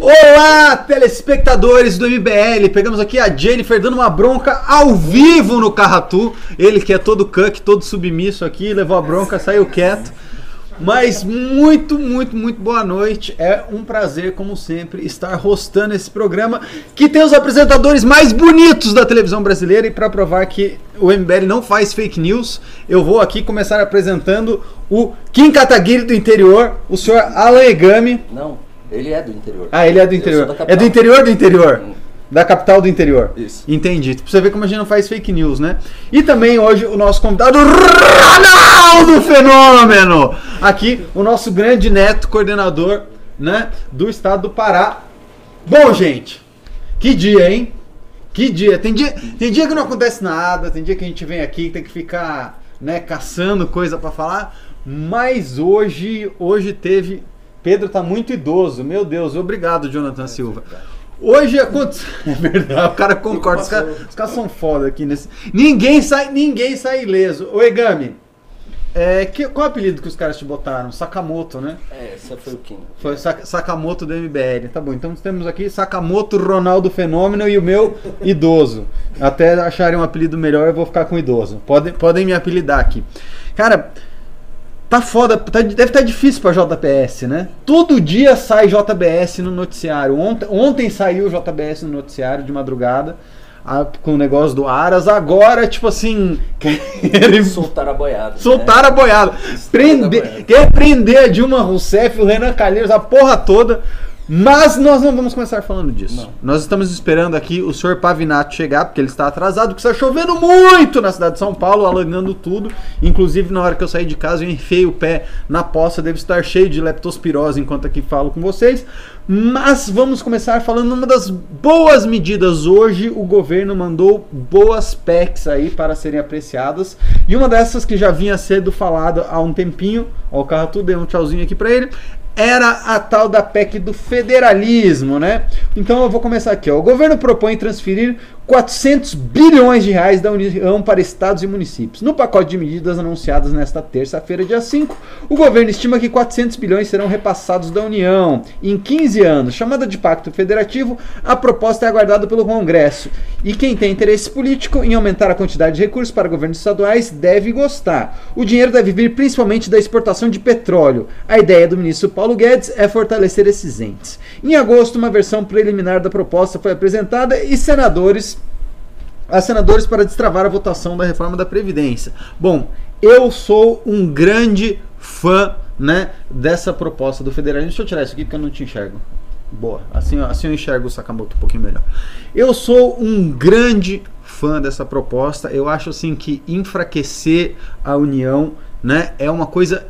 Olá, telespectadores do MBL. Pegamos aqui a Jennifer dando uma bronca ao vivo no Carratu. Ele que é todo cuck, todo submisso aqui, levou a bronca, saiu quieto. Mas muito, muito, muito boa noite. É um prazer, como sempre, estar rostando esse programa que tem os apresentadores mais bonitos da televisão brasileira. E para provar que o MBL não faz fake news, eu vou aqui começar apresentando o Kim Kataguiri do interior, o senhor Alan Egami. Não, ele é do interior. Ah, ele é do interior. É do interior do interior. Hum. Da capital do interior. Isso. Entendi. Pra você ver como a gente não faz fake news, né? E também hoje o nosso convidado, Ronaldo Fenômeno! Aqui, o nosso grande neto, coordenador, né? Do estado do Pará. Bom, gente, que dia, hein? Que dia. Tem dia, tem dia que não acontece nada, tem dia que a gente vem aqui tem que ficar, né, caçando coisa pra falar. Mas hoje, hoje teve. Pedro tá muito idoso, meu Deus, obrigado, Jonathan Silva. Hoje aconteceu. É verdade, o cara concorda. Os caras os caras são foda aqui nesse. Ninguém sai, ninguém sai ileso. Ô Egami, é, que, qual o apelido que os caras te botaram? Sakamoto, né? É, essa foi o Kim. Foi Sa- Sakamoto do MBL. Tá bom, então temos aqui Sakamoto Ronaldo Fenômeno e o meu idoso. Até acharem um apelido melhor, eu vou ficar com idoso. Podem, podem me apelidar aqui. Cara, tá foda, tá- deve estar difícil pra JBS, né? Todo dia sai JBS no noticiário. Ontem, ontem saiu JBS no noticiário de madrugada. ah, Com o negócio do Aras, agora, tipo assim. querem Soltaram a boiada. Soltaram a boiada. Prender, boiada. quer prender a Dilma Rousseff, o Renan Calheiros, a porra toda. Mas nós não vamos começar falando disso. Não. Nós estamos esperando aqui o senhor Pavinato chegar, porque ele está atrasado, porque está chovendo muito na cidade de São Paulo, alagando tudo. Inclusive, na hora que eu saí de casa, eu enfiei o pé na poça, devo estar cheio de leptospirose enquanto aqui falo com vocês. Mas vamos começar falando uma das boas medidas. Hoje o governo mandou boas PECs aí para serem apreciadas. E uma dessas que já vinha sendo falada há um tempinho, ó, o carro tudo deu um tchauzinho aqui para ele. Era a tal da PEC do federalismo, né? Então eu vou começar aqui. Ó. O governo propõe transferir 400 bilhões de reais da União para estados e municípios. No pacote de medidas anunciadas nesta terça-feira, dia 5, o governo estima que 400 bilhões serão repassados da União em 15 anos. Chamada de Pacto Federativo, a proposta é aguardada pelo Congresso. E quem tem interesse político em aumentar a quantidade de recursos para governos estaduais deve gostar. O dinheiro deve vir principalmente da exportação de petróleo. A ideia do ministro Paulo Guedes é fortalecer esses entes. Em agosto, uma versão preliminar da proposta foi apresentada e senadores a senadores para destravar a votação da reforma da Previdência. Bom, eu sou um grande fã né, dessa proposta do federalismo. Deixa eu tirar isso aqui porque eu não te enxergo. Boa, assim, assim eu enxergo o Sakamoto um pouquinho melhor. Eu sou um grande fã dessa proposta. Eu acho assim que enfraquecer a União né, é uma coisa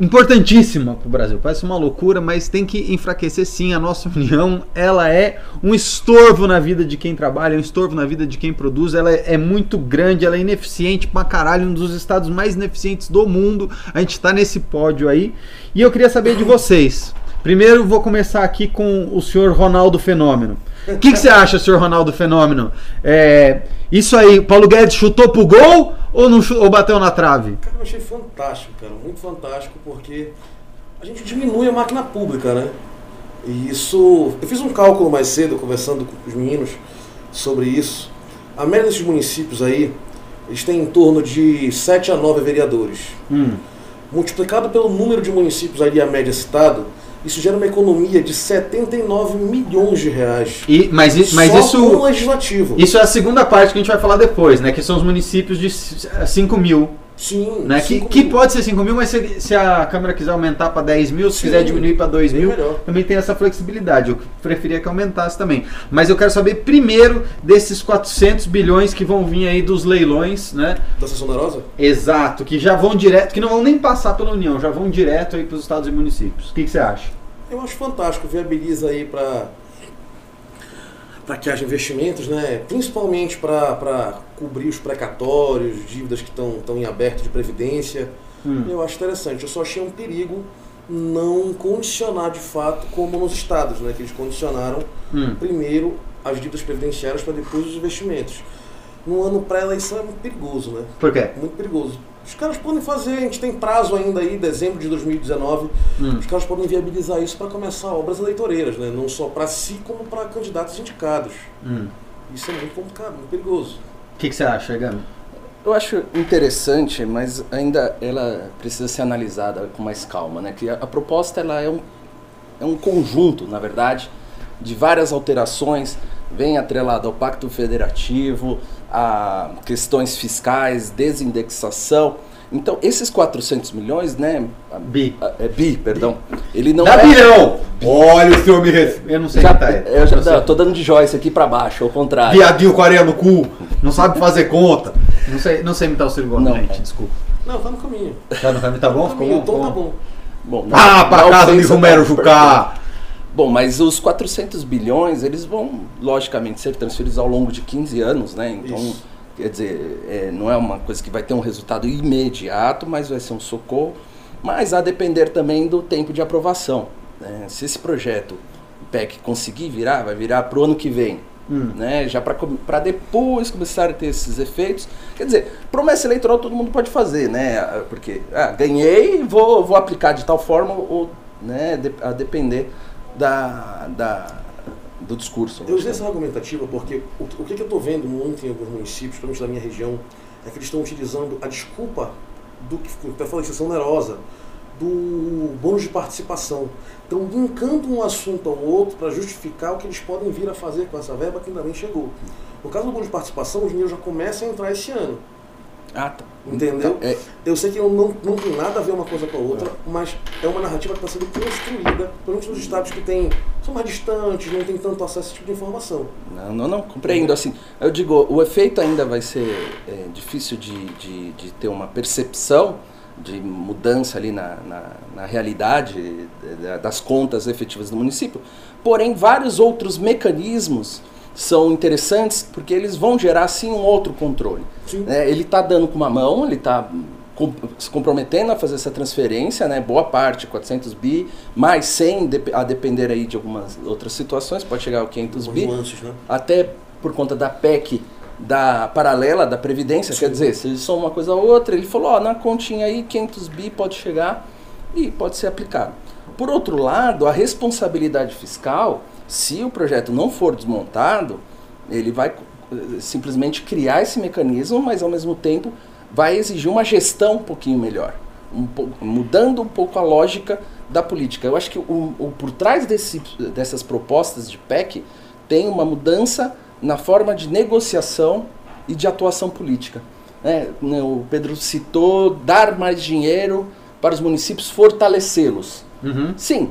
importantíssima para o Brasil. Parece uma loucura, mas tem que enfraquecer sim a nossa união. Ela é um estorvo na vida de quem trabalha, é um estorvo na vida de quem produz. Ela é é muito grande, ela é ineficiente pra caralho, um dos estados mais ineficientes do mundo. A gente tá nesse pódio aí. E eu queria saber de vocês. Primeiro vou começar aqui com o senhor Ronaldo Fenômeno. O que, que você acha, senhor Ronaldo Fenômeno? É, isso aí, Paulo Guedes chutou pro gol ou, não, ou bateu na trave? Cara, eu achei fantástico, cara, muito fantástico, porque a gente diminui a máquina pública, né? E isso. Eu fiz um cálculo mais cedo, conversando com os meninos sobre isso. A média desses municípios aí, eles têm em torno de 7 a 9 vereadores. Hum. Multiplicado pelo número de municípios ali, a média citado, isso gera uma economia de 79 milhões de reais. E, mas i- mas Só isso. com o legislativo. Isso é a segunda parte que a gente vai falar depois, né? Que são os municípios de 5 mil. Sim, Né? Que, cinco que mil. pode ser 5 mil, mas se, se a Câmara quiser aumentar para 10 mil, se Sim, quiser diminuir para 2 bem mil, melhor. também tem essa flexibilidade. Eu preferia que aumentasse também. Mas eu quero saber primeiro desses 400 bilhões que vão vir aí dos leilões, né? Da Sessão da Rosa? Exato, que já vão direto, que não vão nem passar pela União, já vão direto aí para os estados e municípios. O que, que você acha? Eu acho fantástico, viabiliza aí para para que haja investimentos, né? principalmente para cobrir os precatórios, dívidas que estão em aberto de previdência. Hum. Eu acho interessante. Eu só achei um perigo não condicionar de fato como nos estados, né? que eles condicionaram Hum. primeiro as dívidas previdenciárias para depois os investimentos. No ano pré-eleição é muito perigoso, né? Por quê? Muito perigoso. Os caras podem fazer, a gente tem prazo ainda aí, dezembro de 2019. Hum. Os caras podem viabilizar isso para começar obras eleitoreiras, né? não só para si, como para candidatos indicados. Hum. Isso é muito complicado, muito perigoso. O que, que você acha, Gami? Eu acho interessante, mas ainda ela precisa ser analisada com mais calma, né? Que a, a proposta ela é um, é um conjunto, na verdade, de várias alterações, vem atrelado ao Pacto Federativo, a questões fiscais, desindexação. Então, esses 400 milhões, né? Bi. a- é bi, perdão. Ele não Dá é... bilhão! Olha o senhor me respeita. Eu não sei Já, tá aí. eu já Eu não, tô dando de Joyce aqui pra baixo, ao contrário. Viadinho com areia no cu. Não sabe fazer conta. Não sei, não sei imitar o Ciro Gomes, Não. gente. Desculpa. Não, tá no caminho. Tá no caminho, tá bom? Ficou caminho, bom? o tom tá Ficou bom. Bom, não- Ah, pra casa de Romero Jucá. Bom, mas os 400 bilhões, eles vão, logicamente, ser transferidos ao longo de 15 anos, né? Então, Isso. quer dizer, é, não é uma coisa que vai ter um resultado imediato, mas vai ser um socorro. Mas a depender também do tempo de aprovação. né? Se esse projeto, PEC, conseguir virar, vai virar para o ano que vem. Hum. Né? Já para depois começar a ter esses efeitos. Quer dizer, promessa eleitoral todo mundo pode fazer, né? Porque ah, ganhei, vou, vou aplicar de tal forma, ou, né? a depender da, da, do discurso. Eu usei essa argumentativa porque o, o que, eu estou vendo muito em alguns municípios, principalmente da minha região, é que eles estão utilizando a desculpa do que eu falei, exceção onerosa, do bônus de participação. Então, linkando um assunto ao outro para justificar o que eles podem vir a fazer com essa verba que ainda nem chegou. No caso do bônus de participação, o dinheiro já começa a entrar esse ano. Ah, tá. Entendeu? Então, é, Eu sei que não, não, não tem nada a ver uma coisa com a outra, mas é uma narrativa que está sendo construída, principalmente nos estados que tem, são mais distantes, não tem tanto acesso a esse tipo de informação. Não, não, não, compreendo. Assim, eu digo, o efeito ainda vai ser é, difícil de, de, de ter uma percepção de mudança ali na, na, na realidade da- das contas efetivas do município. Porém, vários outros mecanismos são interessantes porque eles vão gerar sim um outro controle. É, ele está dando com uma mão, ele está se comprometendo a fazer essa transferência, né? Boa parte, 400 bi, mais 100 dep- a depender aí de algumas outras situações, pode chegar ao 500 Algumas bi nuances, né? até por conta da PEC da paralela da Previdência, Sim. quer dizer, se eles são uma coisa ou outra, ele falou, ó, na continha aí 500 bi pode chegar e pode ser aplicado. Por outro lado, a responsabilidade fiscal, se o projeto não for desmontado, ele vai eh, simplesmente criar esse mecanismo, mas ao mesmo tempo vai exigir uma gestão um pouquinho melhor, um mudando um pouco a lógica da política. Eu acho que o, o- por trás desse, dessas propostas de PEC tem uma mudança na forma de negociação e de atuação política. Né, O Pedro citou dar mais dinheiro para os municípios, fortalecê-los. Uhum. Sim,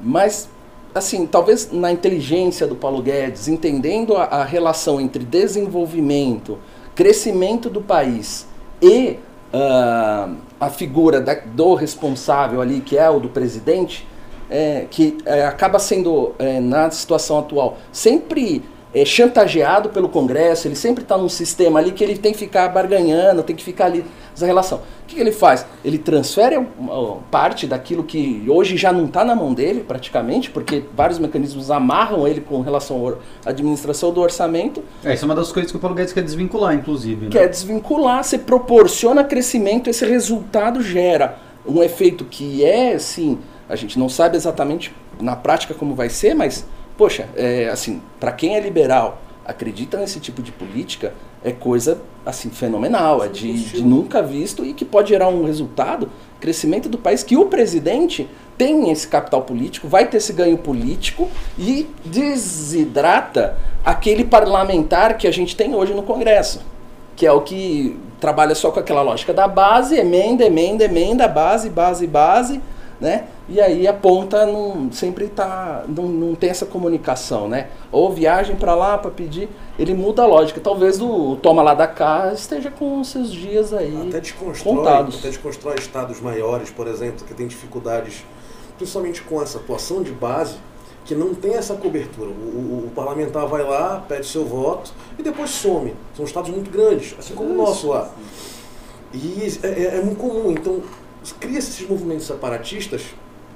mas assim, talvez na inteligência do Paulo Guedes, entendendo a, a relação entre desenvolvimento, crescimento do país e ah, a figura da- do responsável ali, que é o do presidente, é, que é, acaba sendo, é, na situação atual, sempre é, chantageado pelo Congresso, ele sempre está num sistema ali que ele tem que ficar barganhando, tem que ficar ali essa relação. O que, que ele faz? Ele transfere uma- parte daquilo que hoje já não está na mão dele, praticamente, porque vários mecanismos amarram ele com relação à administração do orçamento, É, isso é uma das coisas que o Paulo Guedes quer desvincular, inclusive. Né? quer desvincular, você proporciona crescimento, esse resultado gera um efeito que é, assim, a gente não sabe exatamente na prática como vai ser, mas, poxa, é, assim, para quem é liberal, acredita nesse tipo de política, é coisa, assim, fenomenal, é de, de nunca visto e que pode gerar um resultado, crescimento do país, que o presidente tem esse capital político, vai ter esse ganho político e desidrata aquele parlamentar que a gente tem hoje no Congresso que é o que trabalha só com aquela lógica da base, emenda, emenda, emenda, base, base, base, né? E aí a ponta não sempre tá não, não tem essa comunicação, né? Ou viagem para lá para pedir, ele muda a lógica. Talvez o toma lá da cá esteja com seus dias aí Até desconstrói, contados. até desconstrói estados maiores, por exemplo, que têm dificuldades, principalmente com essa atuação de base, que não tem essa cobertura. O, o- o parlamentar vai lá, pede seu voto e depois some. São estados muito grandes, assim como o nosso lá. E é, é- é muito comum. Então, cria-se esses movimentos separatistas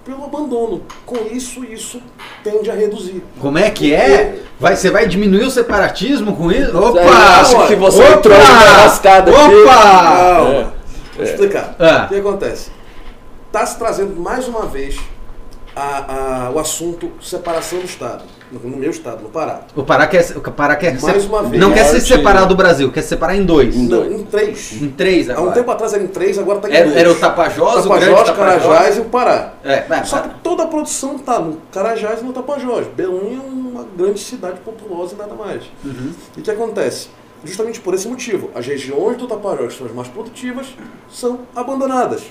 pelo abandono. Com isso, isso tende a reduzir. Como é que é? Vai, você vai diminuir o separatismo com isso? Opa! Eu acho que você Opa! entrou numa lascada aqui. Opa! Calma. Vou explicar. Ah. O que acontece? Está se trazendo mais uma vez a- a- o assunto separação do Estado. No, meu Estado, no Pará. O Pará quer, o Pará quer Mais se- uma vez. não quer se separar do Brasil, quer se separar em dois. Em Não, dois. em três. Em três Há agora. um tempo atrás era em três, agora está em era, dois. era o Tapajós, o grande Tapajós, Tapajós. Carajás e o Pará. É, é, Só que toda a produção está no Carajás e no Tapajós. Belém é uma grande cidade populosa e nada mais. Uhum. E o que acontece? Justamente por esse motivo, as regiões do Tapajós, que são as mais produtivas, são abandonadas.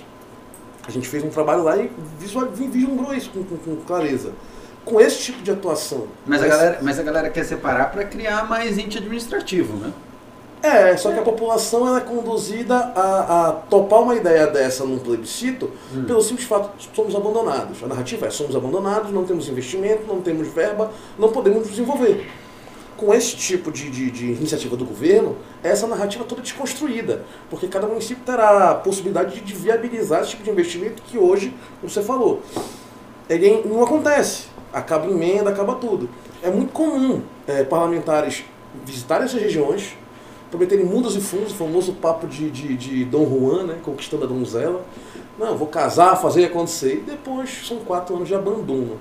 A gente fez um trabalho lá e vislumbrou isso com, com- com clareza. Com esse tipo de atuação. Mas a, esse- galera, mas a galera quer separar para criar mais ente administrativo, né? É, só que a população ela é conduzida a, a topar uma ideia dessa num plebiscito Hum. pelo simples fato de somos abandonados. A narrativa é somos abandonados, não temos investimento, não temos verba, não podemos desenvolver. Com esse tipo de, de, de iniciativa do governo, essa narrativa toda é desconstruída, porque cada município terá a possibilidade de, de viabilizar esse tipo de investimento que hoje, como você falou, ele não acontece. Acaba emenda, acaba tudo. É muito comum é, parlamentares visitarem essas regiões, prometerem mundos e fundos, o famoso papo de, de, de Dom Juan, né, conquistando a donzela. Não, vou casar, fazer acontecer. E depois são quatro anos de abandono.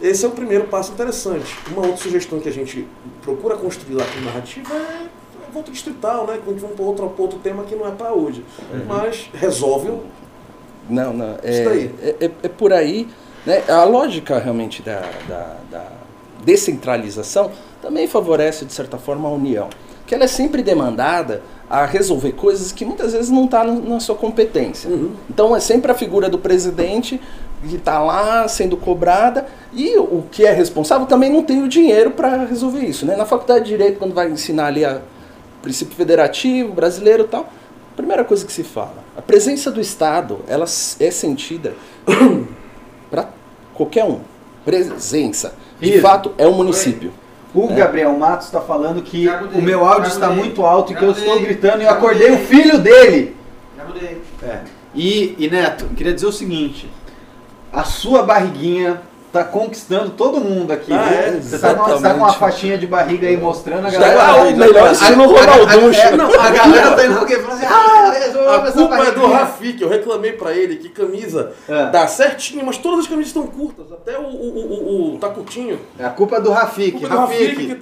Esse é o primeiro passo interessante. Uma outra sugestão que a gente procura construir lá com narrativa é a volta distrital, né? Quando vamos para outro, outro tema que não é para hoje. Mas resolve o Não, não. Isso É, daí. é, é- é por aí. Né? A lógica realmente da, da, da descentralização também favorece, de certa forma, a união. Que ela é sempre demandada a resolver coisas que muitas vezes não está na sua competência. Então é sempre a figura do presidente que está lá sendo cobrada e o que é responsável também não tem o dinheiro para resolver isso. Né? Na faculdade de Direito, quando vai ensinar ali a princípio federativo, brasileiro e tal, a primeira coisa que se fala, a presença do Estado, ela é sentida qualquer um. Presença. De Isso. fato, é um município. O Gabriel Matos está falando que Já mudei, o meu áudio está mudei, muito alto e que eu mudei, estou gritando e eu acordei o filho dele. Já mudei. É. E, e Neto, queria dizer o seguinte: a sua barriguinha tá conquistando todo mundo aqui. Ah, é? Você tá, tá com uma faixinha de barriga aí mostrando a Já galera. é o melhor A- estilo a- a- Ronalducho. é, não, a galera tá indo aqui falando assim: ah, A culpa é do barriguinha. Rafi, que eu reclamei pra ele que camisa É. dá certinho, mas todas as camisas estão curtas. Até o, o, o, o- o tá curtinho. É a culpa do Rafik. Culpa do Rafi que Rafik.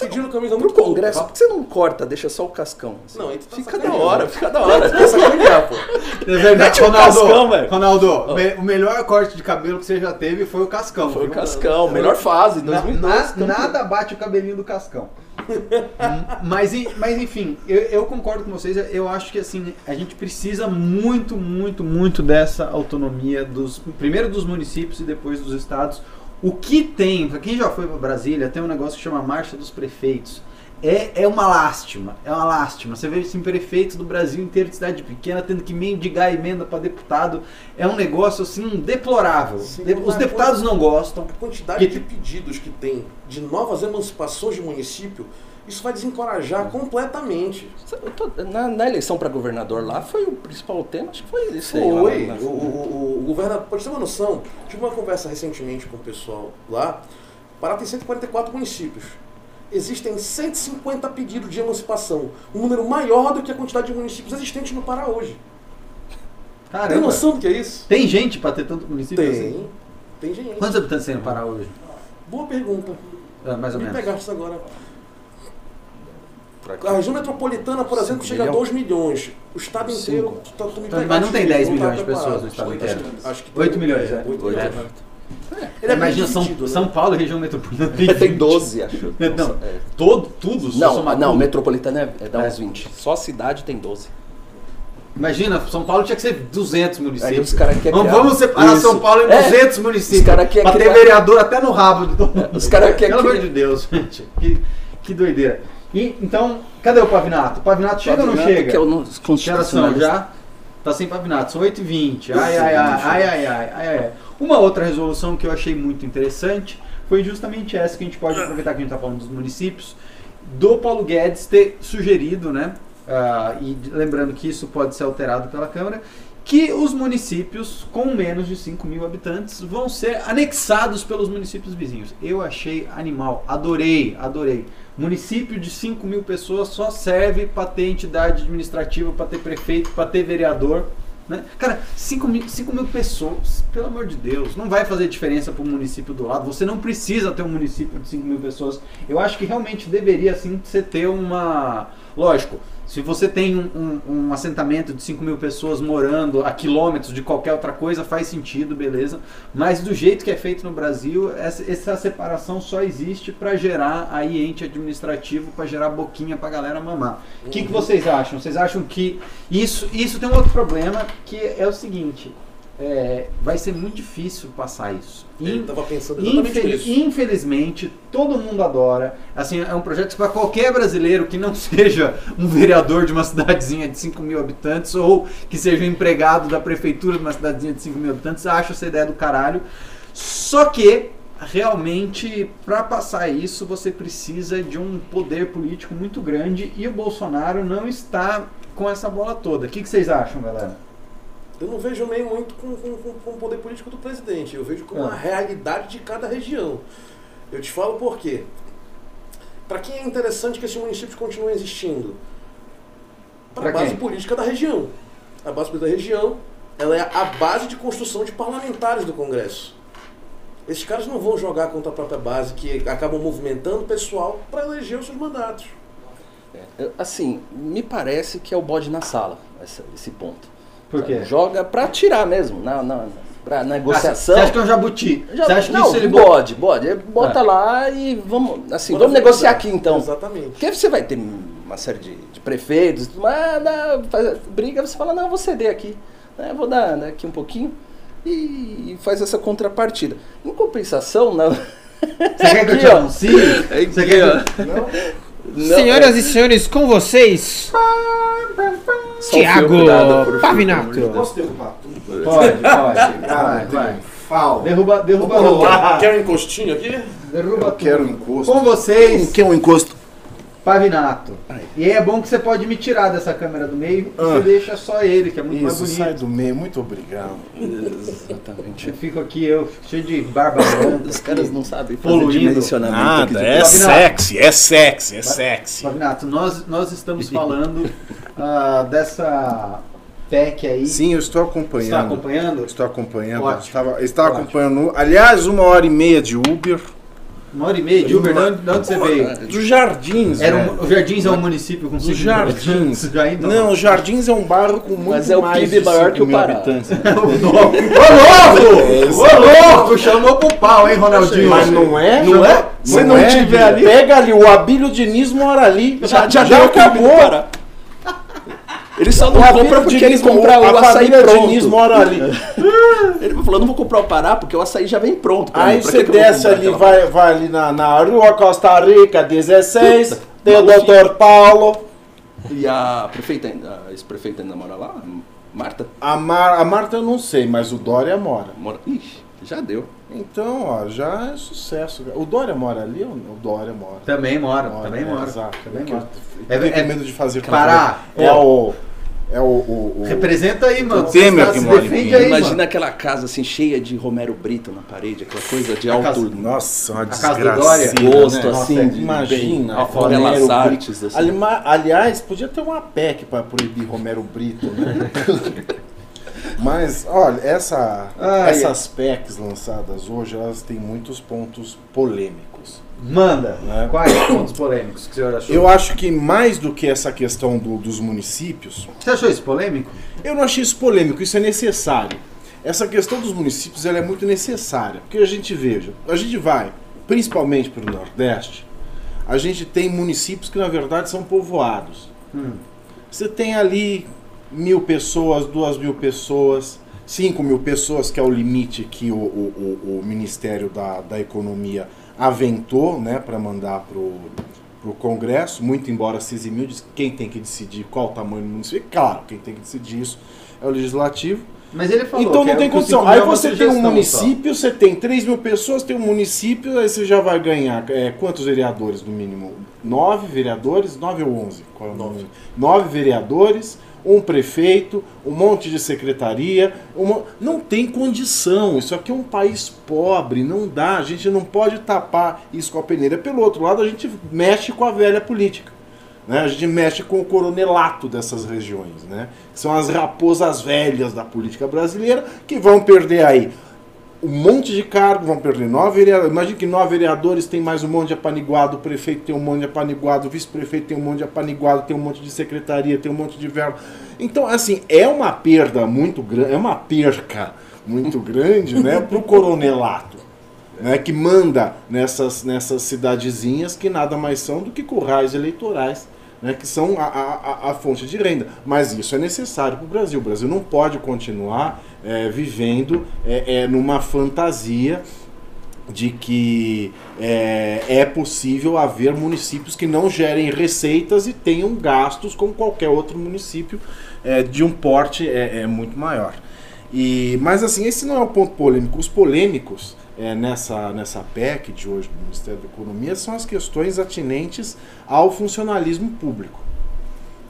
Tá pedindo camisa Pro muito Congresso, curta. por que você não corta, deixa só o cascão? assim? Não, tá fica da hora, fica da hora. Tá sacanear, pô. É verdade, o Ronaldo. cascão, velho. Ronaldo, me- o melhor corte de cabelo que você já teve foi o cascão. Foi o viu? cascão, melhor fase, Na- 2012. na- nada bate o cabelinho do Cascão. Mas, mas enfim, eu, eu concordo com vocês. eu- Eu acho que assim a gente precisa muito, muito, muito dessa autonomia dos primeiro dos municípios e depois dos estados. O que tem, para quem já foi para Brasília, tem um negócio que chama Marcha dos Prefeitos. É, é uma lástima, é uma lástima. Você vê assim, prefeitos do Brasil inteiro de cidade pequena tendo que mendigar emenda para deputado. É um negócio assim deplorável. Sim, De- não Os deputados não gostam. A quantidade Que- de pedidos que tem de novas emancipações de município, isso vai desencorajar completamente. Eu tô- na, na eleição para governador lá foi o principal tema, acho que foi isso aí. lá Foi. na- O, o, o, o governador, pode ter uma noção, tive uma conversa recentemente com o pessoal lá. Pará tem 144 municípios. Existem 150 pedidos de emancipação, um número maior do que a quantidade de municípios existentes no Pará hoje. Tem Caramba. noção do que é isso? Tem gente para ter tanto município assim? Tem. Tem gente. Quantos habitantes tem no Pará hoje? Boa pergunta. Ah, mais ou Me menos. pegaste agora. A região metropolitana, por exemplo, chega milhão? a 2 milhões. O estado Cinco. inteiro, tu, tá- tu me Então, mas não tem eu 10 não tava milhões de pessoas no estado Acho inteiro. que- Acho que 8 milhões, é. oito Oito. milhões. É. É bem Imagina São, né? São Paulo, região metropolitana. Tem, Tem 20. 12, acho. Não, Nossa, é. todo, tudo? Não, somar não, tudo. metropolitana é, é dá É. uns 20. Só a cidade tem 12. Imagina, São Paulo tinha que ser 200 municípios. Aí os Vamos, criar- vamos separar Isso. São Paulo em É. 200 municípios. Os cara quer pra ter vereador até no rabo de todo mundo. Os cara quer Pelo amor de Deus, gente. Que, que doideira. E, então, cadê o Pavinato? O Pavinato chega ou não Pavinato, chega? Que é o no- Que horas são constitucionalista. já? Tá sem pavinato, são 8h20. Ai, ai, ai, ai, ai, ai, ai, ai. Uma outra resolução que eu achei muito interessante foi justamente essa que a gente pode aproveitar que a gente está falando dos municípios, do Paulo Guedes ter sugerido, né? ah, e lembrando que isso pode ser alterado pela Câmara, que os municípios com menos de 5 mil habitantes vão ser anexados pelos municípios vizinhos. Eu achei animal, adorei, adorei. Município de 5 mil pessoas só serve para ter entidade administrativa, para ter prefeito, para ter vereador. Né? Cara, 5 mil, 5 mil pessoas, pelo amor de Deus, não vai fazer diferença para o município do lado. Você não precisa ter um município de 5 mil pessoas. Eu acho que realmente deveria sim você ter uma. Lógico, se você tem um, um, um, assentamento de 5 mil pessoas morando a quilômetros de qualquer outra coisa, faz sentido, beleza. Mas do jeito que é feito no Brasil, essa, essa separação só existe para gerar aí ente administrativo, para gerar boquinha para galera mamar. O uhum. que, que vocês acham? Vocês acham que isso, isso tem um outro problema, que é o seguinte é, vai ser muito difícil passar isso. In, nisso. Infelizmente, todo mundo adora. Assim, é um projeto para qualquer brasileiro que não seja um vereador de uma cidadezinha de 5 mil habitantes ou que seja um empregado da prefeitura de uma cidadezinha de 5 mil habitantes, acha essa ideia do caralho. Só que realmente para passar isso você precisa de um poder político muito grande e o Bolsonaro não está com essa bola toda. O que, que vocês acham, galera? Eu não vejo nem muito com, com, com o poder político do presidente, eu vejo como ah. a realidade de cada região. Eu te falo por quê. Para quem é interessante que esses municípios continuem existindo? Para a base quem? política da região. A base política da região ela é a base de construção de parlamentares do Congresso. Esses caras não vão jogar contra a própria base, que acabam movimentando o pessoal para eleger os seus mandatos. É, assim, me parece que é o bode na sala, esse ponto. Por quê? Joga pra tirar mesmo, na, na, pra negociação. Ah, você acha que é um jabuti? Já, você acha não, que isso ele bode, bode. Bota é. lá e vamos, assim, vamos negociar aqui então. Exatamente. Porque você vai ter uma série de, de prefeitos, mas dá, faz, briga, você fala, não, eu vou ceder aqui. Né, vou dar né, aqui um pouquinho e, faz essa contrapartida. Em compensação, não. Você quer que eu te anuncie? Você quer que... Não? Não, Senhoras é... e senhores, com vocês. Tiago Pavinato. Posso derrubar tudo? Pode, pode. Vai, vai. Fal. Derruba, derruba. Derruba. Quer um encostinho aqui? Derruba tudo. Quero um encosto. Com vocês. Quer um encosto? Pavinato. E aí é bom que você pode me tirar dessa câmera do meio ah. e você deixa só ele, que é muito Isso, mais bonito. sai do meio, muito obrigado. Exatamente. Eu fico aqui, eu cheio de barba branca. Os caras não sabem fazer Poluindo. dimensionamento. Nada, é Pavinato. sexy, é sexy, é sexy. Pavinato, nós, nós estamos falando uh, dessa PEC aí. Sim, eu estou acompanhando. Está acompanhando? Estou acompanhando. Ótimo. Estava, estava acompanhando. Aliás, uma hora e meia de Uber. Uma hora e meia de Uber, de onde, de onde você veio? Dos Jardins. Era um, o Jardins é um município com 5 Jardins. Então. Não, Jardins é um bairro com muito Mas é o PIB maior que o Pará. habitantes. Ô louco! Ô louco! Chamou pro pau, hein, Ronaldinho? Mas não é? Não é? Se não, não é, tiver ali... Pega ali, o Abílio Diniz mora ali. Já, já, já acabou. Ele só não o compra porque ele compra o açaí pronto. Diniz mora ali. ele falou, não vou comprar o Pará porque o açaí já vem pronto. Aí você desce ali, vai, vai ali na, na rua Costa Rica 16, tem o doutor Paulo. E a prefeita, a ex-prefeita ainda mora lá? Marta? A, Mar, a Marta eu não sei, mas o Dória mora. mora. Ixi, já deu. Então, ó, já é sucesso. O Dória mora ali ou o Dória mora? Também mora, mora também mora. Exato. Também mora. É, é, é medo de fazer Pará. É o é o, o, o, Representa aí, mano. O Temer que mora em aí, Imagina mano. aquela casa assim, cheia de Romero Brito na parede, aquela coisa de a alto. Casa, nossa, uma desgraça. Gosto, né? assim, nossa, imagina. A Romero Artes, assim. Aliás, podia ter uma PEC para proibir Romero Brito, né? Mas, olha, essa, ah, essas PECs lançadas hoje, elas têm muitos pontos polêmicos. Manda. Né? Quais pontos polêmicos que o senhor achou? Eu acho que mais do que essa questão do, dos municípios. Você achou isso polêmico? Eu não achei isso polêmico, isso é necessário. Essa questão dos municípios ela é muito necessária. Porque a gente veja, a gente vai, principalmente para o Nordeste, a gente tem municípios que na verdade são povoados. Hum. Você tem ali mil pessoas, duas mil pessoas, cinco mil pessoas, que é o limite que o, o, o, Ministério da, da Economia aventou né, para mandar para o Congresso, muito embora Cisimil diz que quem tem que decidir qual o tamanho do município, claro, quem tem que decidir isso é o Legislativo. Mas ele falou Então não tem condição. Aí você tem um município, só. você tem 3 mil pessoas, tem um município, aí você já vai ganhar é, quantos vereadores no mínimo? Nove vereadores? Nove ou onze? Qual é o nome? Nove vereadores, um prefeito, um monte de secretaria. Uma... Não tem condição. Isso aqui é um país pobre, não dá. A gente não pode tapar isso com a peneira. Pelo outro lado, a gente mexe com a velha política. Né? A gente mexe com o coronelato dessas regiões, né? são as raposas velhas da política brasileira, que vão perder aí um monte de cargos, vão perder nove vereadores. Imagina que nove vereadores tem mais um monte de apaniguado, o prefeito tem um monte de apaniguado, o vice-prefeito tem um monte de apaniguado, tem um monte de secretaria, tem um monte de verbo. Então, assim, é uma perda muito grande, é uma perca muito grande né, para o coronelato. Né, que manda nessas, nessas cidadezinhas que nada mais são do que currais eleitorais né, que são a, a, a, fonte de renda. Mas isso é necessário para o Brasil. O Brasil não pode continuar é, vivendo é, é, numa fantasia de que é, é, possível haver municípios que não gerem receitas e tenham gastos como qualquer outro município é, de um porte é, é muito maior. E, mas assim, esse não é o ponto polêmico. Os polêmicos é, nessa, nessa PEC de hoje do Ministério da Economia são as questões atinentes ao funcionalismo público.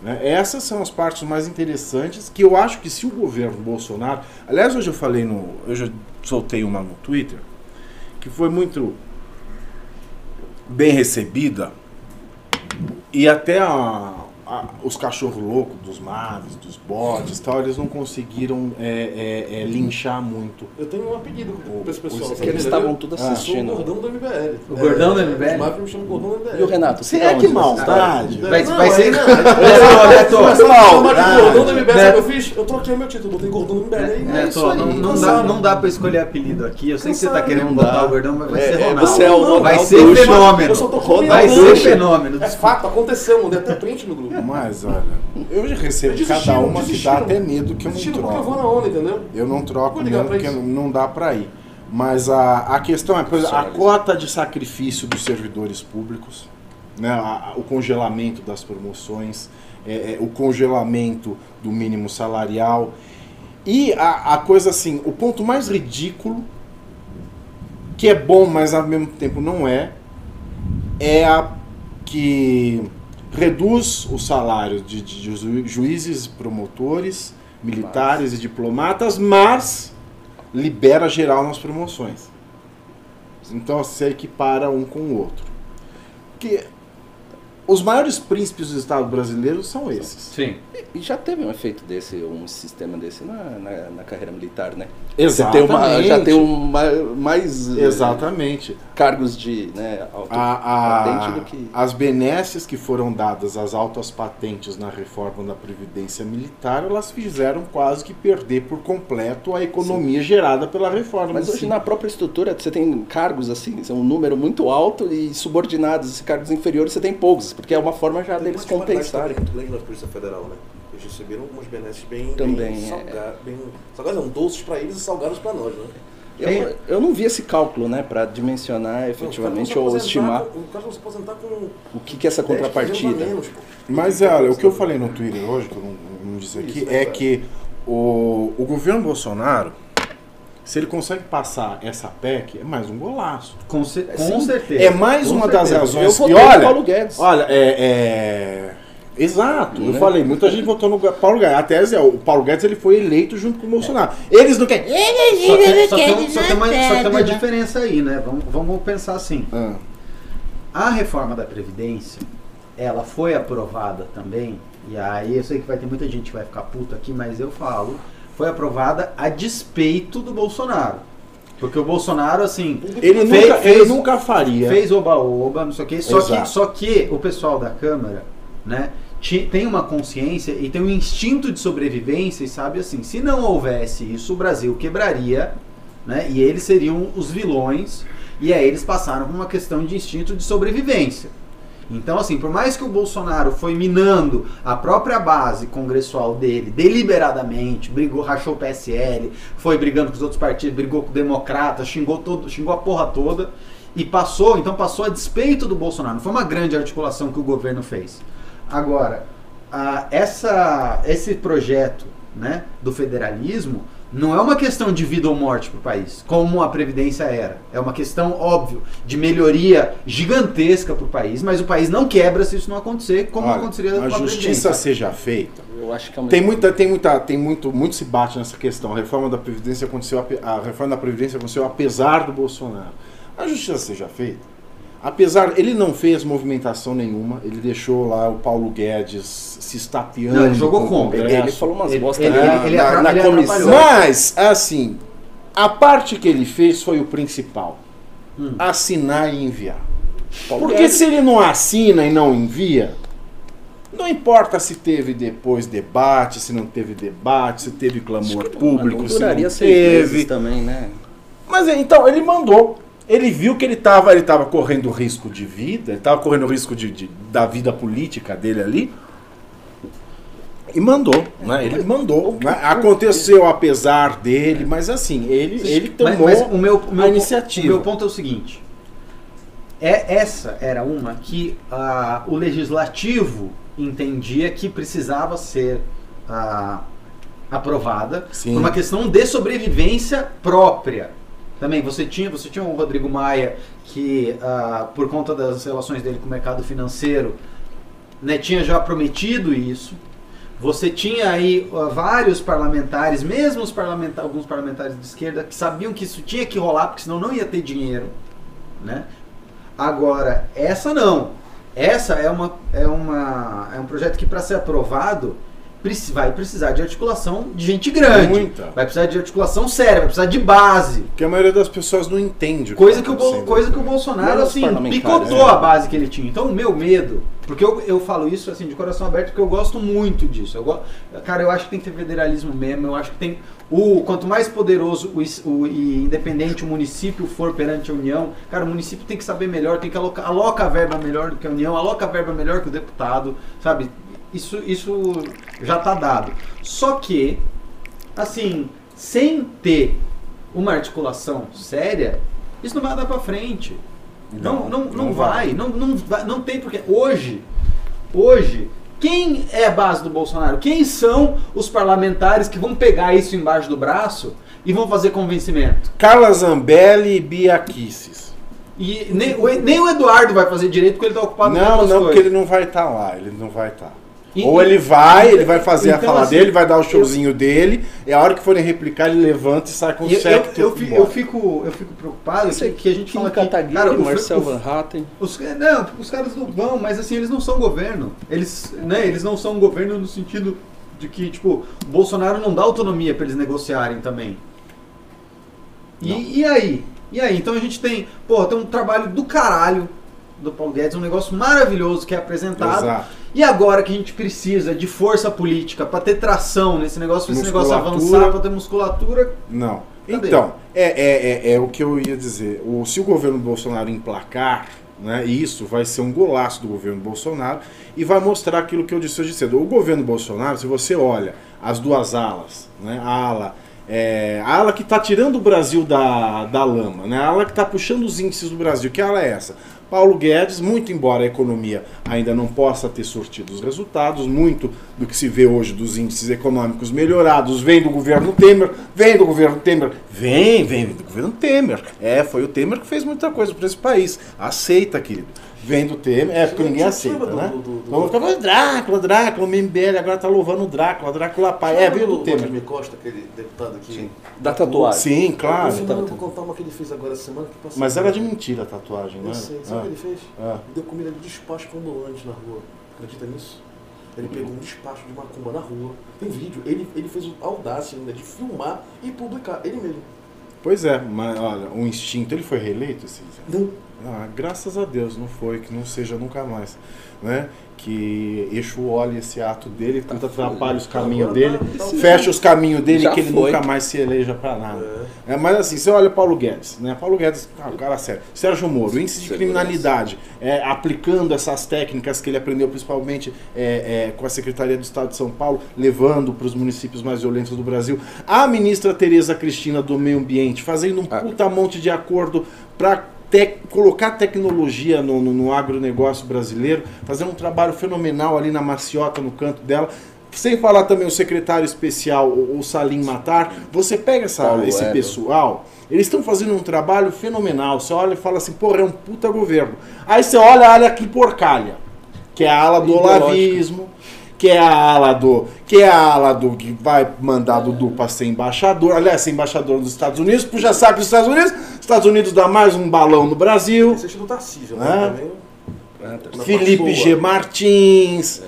Né? Essas são as partes mais interessantes que eu acho que se o governo Bolsonaro. Aliás, hoje eu falei no. Eu já soltei uma no Twitter, que foi muito bem recebida. E até a, a, os cachorros loucos dos mares, dos bodes tal, eles não conseguiram é, é, é, linchar muito. Eu tenho um pedido para esse pessoal. Porque eles estavam tudo assistindo. Ah, o gordão do MBL. O gordão do MBL? Os mafias me chamam gordão do MBL. E o Renato? Você é que maldade. Vai, vai ser. de Maldade. gordão do MBL, sabe o que eu fiz? Eu troquei meu título, botei gordão do MBL. é aí, não, não dá, não dá pra escolher apelido aqui. Eu sei que você tá querendo botar o gordão, mas vai É, ser é, Ronaldo. você é o Ronaldo Vai ser fenômeno. Eu só tô Vai ser fenômeno. É fato, aconteceu, mandei até print no grupo. Mas olha, eu já recebo cada desistiram, uma que dá até medo que eu não porque eu vou troco. na onda, entendeu? Eu não troco mesmo pra porque isso. não dá para ir. Mas a, a questão é, por exemplo, a cota de sacrifício dos servidores públicos, né, a- a- o congelamento das promoções, é, é, o congelamento do mínimo salarial. E a, a coisa assim, o ponto mais ridículo, que é bom, mas ao mesmo tempo não é, é a que reduz o salário de, de ju- juízes, promotores, militares e diplomatas, mas libera geral nas promoções. Então se equipara um com o outro. Que os maiores príncipes do Estado brasileiro são esses. Sim. E já teve um efeito desse, um sistema desse na, na, na carreira militar, né? Exatamente. Você tem uma, já tem um, ma- mais eh, Exatamente. cargos de né, alto A- a- patente do que... As benesses que foram dadas às altas patentes na reforma da Previdência Militar, elas fizeram quase que perder por completo a economia gerada pela reforma. Mas hoje si. na própria estrutura você tem cargos assim, são um número muito alto e subordinados, esses cargos inferiores você tem poucos, porque é uma forma já Tem deles compensarem. muito grande na Polícia Federal, né? Eles receberam algumas benesses bem, Também, bem é. salgadas, bem, salgadas não, doces para eles e salgados para nós, né? Eu, eu não vi esse cálculo, né, para dimensionar efetivamente ou estimar O cara não se aposentar com o que, que é essa 10% a contrapartida. menos. Mas olha, o que eu falei no Twitter hoje, que eu não, não disse aqui, Isso, é é que o, o governo Bolsonaro, se ele consegue passar essa PEC, é mais um golaço. Com, ce- com Sim. certeza. É mais Com uma das certeza. razões. Eu E votei olha, no Paulo Guedes. Olha, é. é- Exato, eu Né? falei, muita gente votou no Paulo Guedes. A tese é, o Paulo Guedes ele foi eleito junto com o Bolsonaro. Eles não querem. Só tem, só, tem, só, tem uma, só tem uma diferença aí, né? Vamos, vamos pensar assim. Ah, A reforma da Previdência, ela foi aprovada também, e aí eu sei que vai ter muita gente que vai ficar puta aqui, mas eu falo, foi aprovada a despeito do Bolsonaro. Porque o Bolsonaro, assim, Ele, Fez- nunca, fez- ele nunca faria. fez oba-oba, não sei o quê, só que, só que o pessoal da Câmara, né, tem uma consciência e tem um instinto de sobrevivência e sabe assim, se não houvesse isso, o Brasil quebraria, né, e eles seriam os vilões, e aí eles passaram por uma questão de instinto de sobrevivência. Então, assim, por mais que o Bolsonaro foi minando a própria base congressual dele deliberadamente, brigou, rachou o PSL, foi brigando com os outros partidos, brigou com o Democrata, xingou, todo, xingou a porra toda e passou, então passou a despeito do Bolsonaro. Não foi uma grande articulação que o governo fez. Agora, a- essa, esse projeto né, do federalismo Não é uma questão de vida ou morte para o país, como a Previdência era. É uma questão, óbvio, de melhoria gigantesca para o país, mas o país não quebra se isso não acontecer, como Olha, aconteceria com a a justiça seja feita. Eu acho que é uma... Tem muita, tem muita, tem muito, muito se bate nessa questão. A reforma da previdência aconteceu, a reforma da previdência aconteceu apesar do Bolsonaro. A justiça seja feita. Apesar, ele não fez movimentação nenhuma. Ele deixou lá o Paulo Guedes se estapeando. Não, ele jogou contra. Congresso. Ele falou umas Ele- bosta ele- na, ele na- na ele comissão. Mas, assim, a parte que ele fez foi o principal. Hum. Assinar e enviar. Paulo Porque Guedes- se ele não assina e não envia, não importa se teve depois debate, se não teve debate, se teve clamor público, não se não teve. também, né? Mas então, ele mandou. Ele viu que ele estava ele tava correndo risco de vida, ele estava correndo risco de, de- da vida política dele ali. E mandou, né? Ele mandou. né? Aconteceu apesar dele, mas assim, ele, ele Mas- tomou mas o meu, o meu a iniciativa. O meu ponto é o seguinte: é, essa era uma que ah, o legislativo entendia que precisava ser ah, aprovada Sim. por uma questão de sobrevivência própria. Também você tinha, você tinha o Rodrigo Maia que ah, por conta das relações dele com o mercado financeiro, né, tinha já prometido isso. Você tinha aí ah, vários parlamentares, mesmo os parlamenta alguns parlamentares de esquerda, que sabiam que isso tinha que rolar, porque senão não ia ter dinheiro. Né? Agora, essa não. Essa é, uma, é, uma, é um projeto que, para ser aprovado, vai precisar de articulação de gente grande. Muita. Vai precisar de articulação séria, vai precisar de base. Porque a maioria das pessoas não entende. o Coisa tá que, o, Bo- coisa que o Bolsonaro, Menos assim, picotou é. a base que ele tinha. Então, o meu medo, porque eu, eu falo isso, assim, de coração aberto, porque eu gosto muito disso. Eu go- cara, eu acho que tem que ter federalismo mesmo, eu acho que tem... O, quanto mais poderoso o, o- e independente o município for perante a União, cara, o município tem que saber melhor, tem que alocar, aloca a verba melhor do que a União, aloca a verba melhor que o deputado, sabe? Isso, isso já tá dado. Só que, assim, sem ter uma articulação séria, isso não vai dar pra frente. Não, não, não, vai. Não, não vai. Não tem porque. Hoje, hoje, quem é a base do Bolsonaro? Quem são os parlamentares que vão pegar isso embaixo do braço e vão fazer convencimento? Carla Zambelli e Bia Kicis. E nem, o- nem o Eduardo vai fazer direito porque ele tá ocupado com Não, não, porque ele não vai estar lá, ele não vai estar. E- Ou ele vai, ele vai fazer a Então, fala assim, dele, vai dar o showzinho dele, e a hora que forem replicar, ele levanta e sai com o E eu, eu, eu, eu fico, eu fico preocupado que, que a gente Kim fala que Kataguiri, cara, o, Marcel o, Van Hatten. Os, não, os caras não vão, mas assim, eles não são governo. Eles, né, eles não são governo no sentido de que, tipo, o Bolsonaro não dá autonomia para eles negociarem também. E, e aí? E aí? Então a gente tem, pô, tem um trabalho do caralho do Paulo Guedes, um negócio maravilhoso que é apresentado. Exato. E agora que a gente precisa de força política para ter tração nesse negócio, esse negócio avançar, para ter musculatura, Não. Cadê? Então, é, é, é, é o que eu ia dizer. O, se o governo Bolsonaro emplacar, né, isso vai ser um golaço do governo Bolsonaro e vai mostrar aquilo que eu disse hoje cedo. O governo Bolsonaro, se você olha as duas alas, né, a ala. é, a ala que está tirando o Brasil da, da lama, né? a ala que está puxando os índices do Brasil, que ala é essa? Paulo Guedes, muito embora a economia ainda não possa ter surtido os resultados, muito do que se vê hoje dos índices econômicos melhorados vem do governo Temer, vem do governo Temer, vem, vem do governo Temer. É, foi o Temer que fez muita coisa para esse país. Aceita, querido. Vem do Temer, é porque ninguém aceita, lembra né? do- do- do- Então vamos ficar falando Drácula, Drácula, o MBL agora tá louvando o Drácula, Drácula pai. É, veio do Temer. Vladimir Costa, aquele deputado aqui. Da tatuagem. Sim, claro. final eu vou contar uma que ele fez agora essa semana que passou. Mas era de mentira a tatuagem, né? Eu sei, sabe o que ele fez? Ah. Deu comida de despacho pra ambulante na rua. Acredita nisso? Ele pegou um despacho de macumba na rua. Tem vídeo. Ele, ele fez a audácia ainda de filmar e publicar. Ele mesmo. Pois é, mas olha, o instinto, ele foi reeleito esse Não. Ah, graças a Deus, não foi, que não seja nunca mais. Né? Que Exu olhe esse ato dele, tudo atrapalha os caminhos dele, tá- tá- fecha os caminhos dele que ele nunca mais se eleja pra nada. É, mas assim, você olha Paulo Guedes, né? Paulo Guedes, ah, o cara sério. Sérgio Moro, índice de criminalidade, é, aplicando essas técnicas que ele aprendeu principalmente é, é, com a Secretaria do Estado de São Paulo, levando para os municípios mais violentos do Brasil. A ministra Tereza Cristina do Meio Ambiente, fazendo um Ah. puta monte de acordo para colocar tecnologia no, no, no agronegócio brasileiro, fazendo um trabalho fenomenal ali na maciota, no canto dela. Sem falar também o secretário especial, o o Salim Matar. Você pega essa- Paulo esse pessoal, eles estão fazendo um trabalho fenomenal. Você olha e fala assim, porra, é um puta governo. Aí você olha a área que porcalha, que é a ala do olavismo, que é a ala do. Que é a ala do que vai mandar Dudu pra ser embaixador. Aliás, ser embaixador dos Estados Unidos, puxa saco dos Estados Unidos. Estados Unidos dá mais um balão no Brasil. Esse é do Tarcísio, É. né? Também. Na Felipe. G. Martins.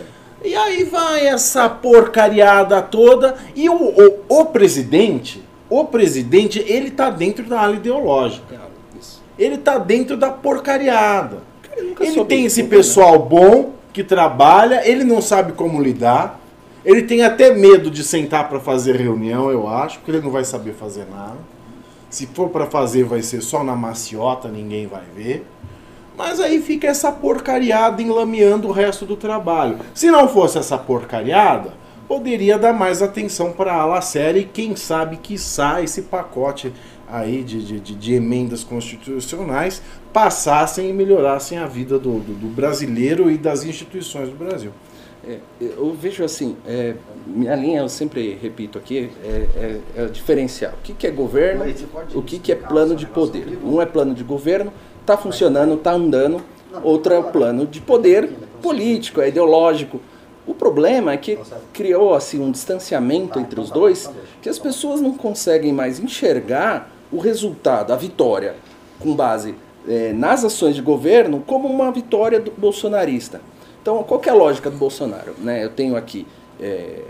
E aí vai essa porcariada toda. E o, o, o presidente, o presidente, ele tá dentro da ala ideológica. Ele tá dentro da porcariada. Ele tem esse né? pessoal bom que trabalha, ele não sabe como lidar. Ele tem até medo de sentar para fazer reunião, eu acho, porque ele não vai saber fazer nada. Se for para fazer, vai ser só na maciota, ninguém vai ver. Mas aí fica essa porcariada enlameando o resto do trabalho. Se não fosse essa porcariada, poderia dar mais atenção para a ala séria e quem sabe que sai esse pacote aí de, de, de- de emendas constitucionais passassem e melhorassem a vida do, do- do brasileiro e das instituições do Brasil. É, eu vejo assim, é, minha linha, eu sempre repito aqui, é, é, é diferenciar. O que, que é governo, o que, que é plano de poder. Um é plano de governo, está funcionando, está andando. Outro é o plano de poder político, é ideológico. O problema é que criou assim um distanciamento entre os dois, que as pessoas não conseguem mais enxergar o resultado, a vitória, com base eh, nas ações de governo, como uma vitória do bolsonarista. Então, qual é a lógica do Bolsonaro? Né? Eu tenho aqui, eh,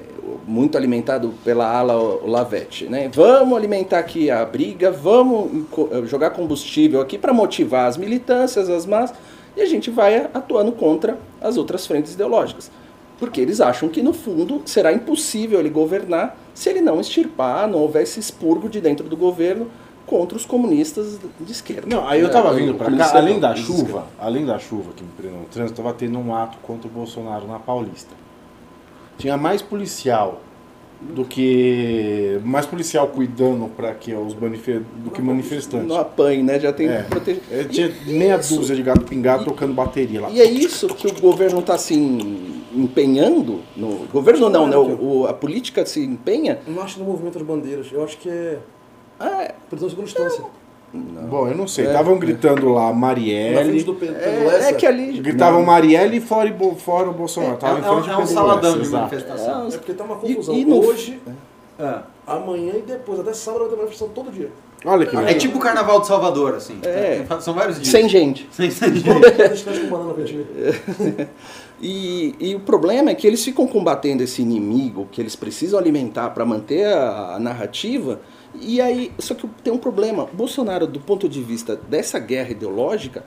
muito alimentado pela ala Olavete, né? vamos alimentar aqui a briga, vamos inco- jogar combustível aqui para motivar as militâncias, as massas, e a gente vai atuando contra as outras frentes ideológicas. Porque eles acham que, no fundo, será impossível ele governar se ele não extirpar, não houver esse expurgo de dentro do governo contra os comunistas de esquerda. Não, aí eu É, tava o vindo pra comunista cá, além não, da de chuva, esquerda. além da chuva que me prendeu no trânsito, tava tendo um ato contra o Bolsonaro na Paulista. Tinha mais policial do que. Mais policial cuidando para que os manife, do que manifestantes. Não apanhe, né? Já tem É. que proteger. É, tinha meia dúzia de gato pingado e- tocando bateria lá. E é isso que o governo está se empenhando. No governo não, né? O, o- a política se empenha. Eu não acho no movimento das bandeiras. Eu acho que é é, prisão em segunda instância. Bom, eu não sei. É. Estavam gritando lá Na frente Marielle. do Pedro é, é que ali. Gritavam não. Marielle e fora, e Bo- fora o Bolsonaro. É, Tava em é um, frente é ao um saladão Lessa, de manifestação. É porque tá uma E- confusão. e no- Hoje, É. amanhã e depois. Até sábado vai ter manifestação todo dia. Olha que É legal. tipo o Carnaval de Salvador, assim. É. São vários dias. Sem gente. Sem, sem gente. E, e o problema é que eles ficam combatendo esse inimigo que eles precisam alimentar para manter a, a narrativa. E aí, só que tem um problema. Bolsonaro, do ponto de vista dessa guerra ideológica,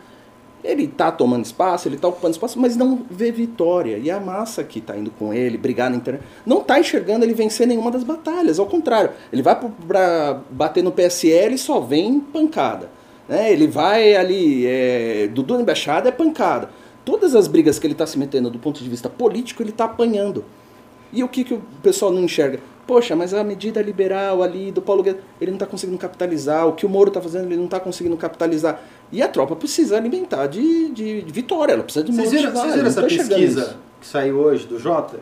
ele tá tomando espaço, ele tá ocupando espaço, mas não vê vitória. E a massa que tá indo com ele, brigar na internet, não tá enxergando ele vencer nenhuma das batalhas. Ao contrário, ele vai pra bater no PSL e só vem pancada. Né? Ele vai ali, é, Dudu na embaixada é pancada. Todas as brigas que ele está se metendo do ponto de vista político, ele está apanhando. E o que, que o pessoal não enxerga? Poxa, mas a medida liberal ali do Paulo Guedes, ele não está conseguindo capitalizar. O que o Moro está fazendo, ele não está conseguindo capitalizar. E a tropa precisa alimentar de, de, de vitória, ela precisa de Vocês viram, motivar, vocês viram essa pesquisa que saiu hoje do Jota?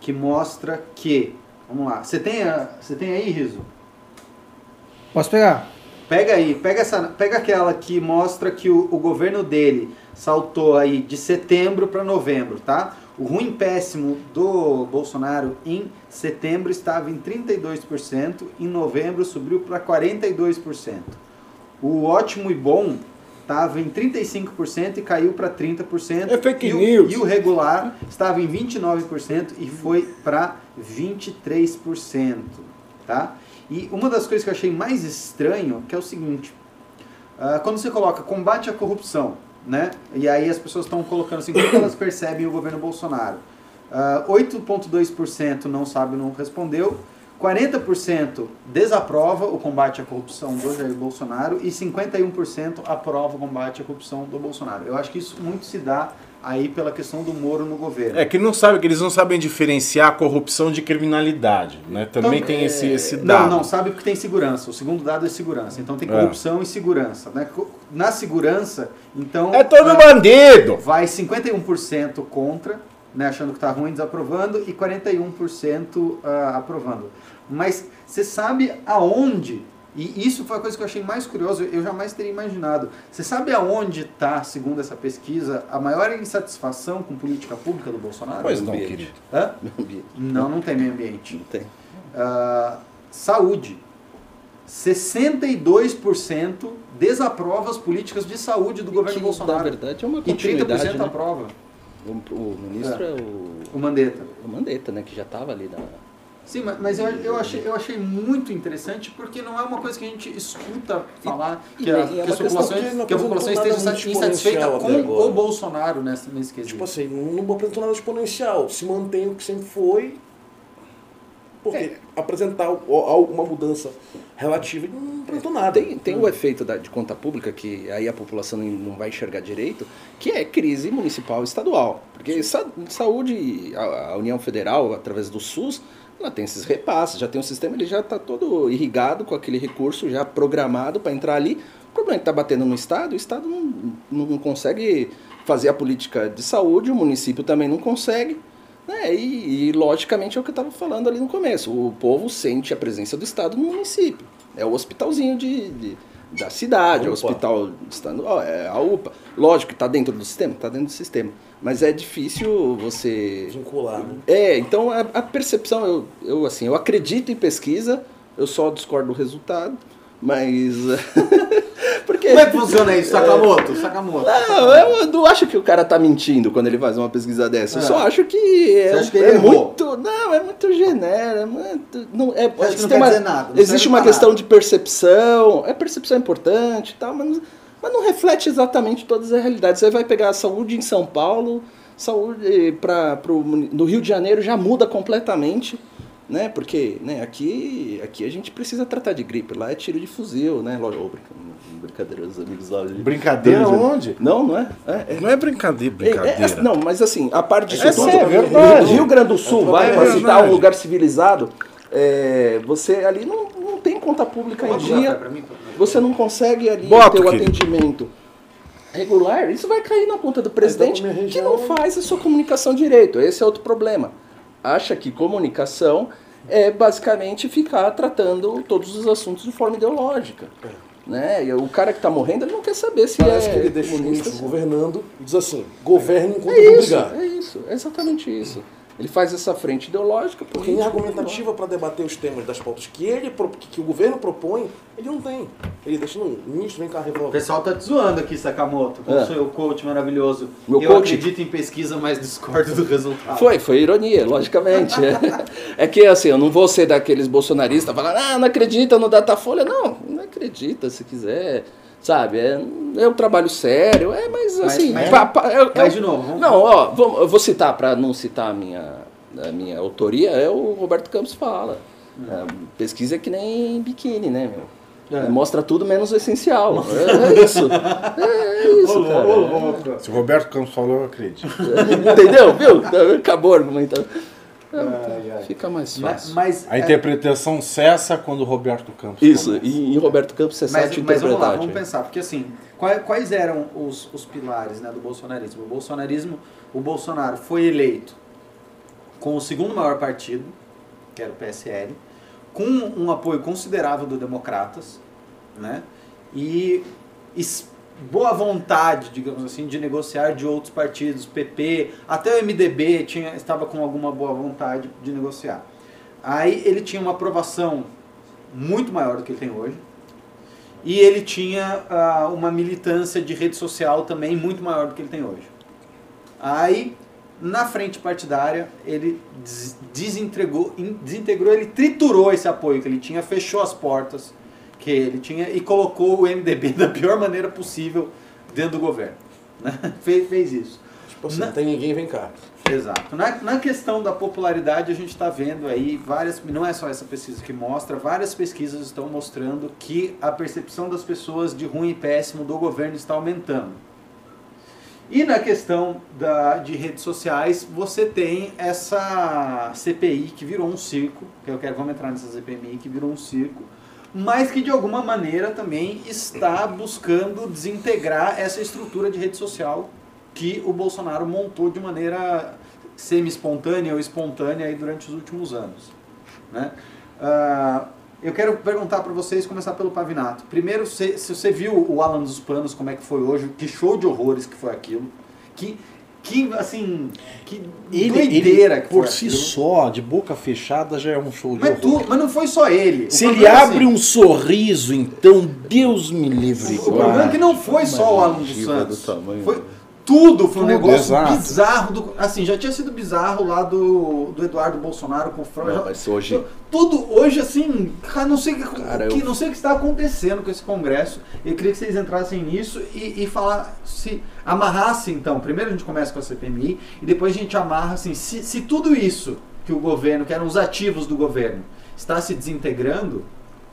Que mostra que. Vamos lá. Você tem, a, você tem aí, Riso? Posso pegar? Pega aí, pega, essa, pega aquela que mostra que o, o governo dele saltou aí de setembro para novembro, tá? O ruim péssimo do Bolsonaro em setembro estava em 32%, em novembro subiu para 42%. O ótimo e bom estava em 35% e caiu para 30%. É fake e o, news. E o regular estava em 29% e foi para 23%, tá? E uma das coisas que eu achei mais estranho, que é o seguinte, ah, quando você coloca combate à corrupção, né? E aí as pessoas estão colocando assim, como que elas percebem o governo Bolsonaro? Ah, 8,2% não sabe, não respondeu. 40% desaprova o combate à corrupção do Jair Bolsonaro e 51% aprova o combate à corrupção do Bolsonaro. Eu acho que isso muito se dá aí pela questão do Moro no governo. É que não sabe que eles não sabem diferenciar corrupção de criminalidade, né? Também Então, tem esse, esse Não, dado. não, sabe porque tem segurança. O segundo dado é segurança. Então tem É. corrupção e segurança. Né? Na segurança, então. É todo ah, bandido. Vai 51% contra né, achando que tá ruim, desaprovando, e 41% ah, aprovando. Mas você sabe aonde, e isso foi a coisa que eu achei mais curioso, eu jamais teria imaginado. Você sabe aonde está, segundo essa pesquisa, a maior insatisfação com política pública do Bolsonaro? Pois não, ambiente. querido. Hã? Meio ambiente. Não, não tem meio ambiente. Não tem. Ah, saúde. 62% desaprova as políticas de saúde do governo que, Bolsonaro. Na verdade, é uma e 30% continuidade, né? aprova. O, o ministro é, o, O Mandetta. o Mandetta, né? Que já estava ali na... Sim, mas- mas eu, eu, achei, eu achei muito interessante porque não é uma coisa que a gente escuta falar e que, a, é que, as populações, que que a população esteja insatisfeita com agora. o Bolsonaro nessa, nesse quesito. Tipo assim, não apresentou nada exponencial. Se mantém o que sempre foi. Porque apresentar o- o- uma mudança relativa e não apresentou nada. Tem, tem o efeito da- de conta pública, que aí a população não- não vai enxergar direito, que é crise municipal e estadual. Porque sa- saúde, a, a União Federal, através do SUS, ela tem esses repasses, já tem um sistema, ele já está todo irrigado com aquele recurso já programado para entrar ali. O problema é que está batendo no Estado, o Estado não, não consegue fazer a política de saúde, o município também não consegue. Né? e, e, logicamente é o que eu estava falando ali no começo. O povo sente a presença do Estado no município. É o hospitalzinho de, de- da cidade, é o hospital estadual, é a UPA. Lógico que está dentro do sistema, está dentro do sistema. Mas é difícil você Vincular, né? é, então a, a percepção, eu, eu assim, eu acredito em pesquisa, eu só discordo do resultado, mas. Porque. Como é que funciona isso, Sakamoto? Sakamoto. Não, eu não acho que o cara tá mentindo quando ele faz uma pesquisa dessa. Eu É. só acho que é, acha que é muito. Não, é muito genérico. É muito, não, é, acho que não quer uma- dizer nada, Existe uma pra questão nada. de percepção. É percepção importante e tal, mas, mas não reflete exatamente todas as realidades. Você vai pegar a saúde em São Paulo, saúde para pro, no Rio de Janeiro já muda completamente. Né? Porque né, aqui, aqui a gente precisa tratar de gripe, lá é tiro de fuzil, né? Lógico, brinca- brincadeira, os amigos lá. Brincadeira onde? Não, não é? É, é. Não é brincadeira, É, é, brincadeira. não, mas assim, a parte disso É tudo, é verdade. Rio Grande do Sul, É vai, verdade. citar um lugar civilizado, é, você ali não, não tem conta pública em dia, você não consegue ali Bota, ter o querido. atendimento regular, isso vai cair na conta do presidente que não faz a sua comunicação direito. Esse é outro problema. Acha que comunicação é basicamente ficar tratando todos os assuntos de forma ideológica. Né? E o cara que está morrendo, ele não quer saber se Parece é que ele deixa ministros se- governando e diz assim: governe enquanto é isso, brigar. é isso, é exatamente isso. Ele faz essa frente ideológica, Porque em política, argumentativa para debater os temas das pautas que ele que, que o governo propõe, ele não tem. Ele deixa no ministro, vem cá O revolver. pessoal tá te zoando aqui, Sakamoto, com É. o seu coach maravilhoso. Meu eu coach? acredito em pesquisa, mas discordo do resultado. Foi, foi ironia, logicamente. É, que assim, eu não vou ser daqueles bolsonaristas falando, ah, não acredita no Datafolha. Não, não acredita se quiser. Sabe, é, é um trabalho sério, é, mas Mas- assim. mas- pa- pa- é- mas de novo, vamos- Não, ó, vamos- eu vou citar, para não citar a minha, a minha autoria, é o Roberto Campos fala. É, pesquisa é que nem biquíni, né, meu? É. Mostra tudo menos o essencial. É, é isso. É, é isso, cara. Se o Roberto Campos falou, eu acredito. Entendeu? Viu? Acabou argumentando. Ai, ai. Fica mais Mas, fácil. mas, A é, interpretação cessa quando o Roberto Campos Isso, começa. e em Roberto Campos mas, sabe mas vamos lá, vamos pensar, porque assim, quais, quais eram os, os pilares né, do bolsonarismo? O bolsonarismo, o Bolsonaro foi eleito com o segundo maior partido, que era o PSL, com um apoio considerável do Democratas, né? E boa vontade, digamos assim, de negociar de outros partidos, PP, até o MDB tinha, estava com alguma boa vontade de negociar. Aí ele tinha uma aprovação muito maior do que ele tem hoje. E ele tinha ah, uma militância de rede social também muito maior do que ele tem hoje. Aí, na frente partidária, ele des- desentregou, in- desintegrou, ele triturou esse apoio que ele tinha, fechou as portas que ele tinha e colocou o MDB da pior maneira possível dentro do governo. né? fez, fez isso. Tipo assim, Na- não tem ninguém, vem cá. Exato. Na, na questão da popularidade, a gente está vendo aí várias, não é só essa pesquisa que mostra, várias pesquisas estão mostrando que a percepção das pessoas de ruim e péssimo do governo está aumentando. E na questão da, de redes sociais, você tem essa CPI que virou um circo, que eu quero, vamos entrar nessa CPI que virou um circo, mas que de alguma maneira também está buscando desintegrar essa estrutura de rede social que o Bolsonaro montou de maneira semi-espontânea ou espontânea durante os últimos anos. Né? Ah, eu quero perguntar para vocês, começar pelo Pavinato. Primeiro, se, se você viu o Alan dos Panos, como é que foi hoje, que show de horrores que foi aquilo. Que, que assim, que Ele, doideira ele que por foi si aquilo. só, de boca fechada, já é um show de Mas, tu, mas não foi só ele. O Se ele é abre assim, um sorriso, então, Deus me livre. O problema é que não foi só o Alan dos gengiva do Santos. tamanho Foi tudo, foi um Tudo, negócio exato. bizarro. Do, assim, já tinha sido bizarro lá do, do Eduardo Bolsonaro com o Frão. Não, já- mas hoje- Tudo hoje, assim, cara, não sei, o que- Cara, que, eu- não sei o que está acontecendo com esse congresso. Eu queria que vocês entrassem nisso e, e falar, se amarrassem então. Primeiro a gente começa com a CPMI e depois a gente amarra assim, se, se tudo isso que o governo, que eram os ativos do governo, está se desintegrando,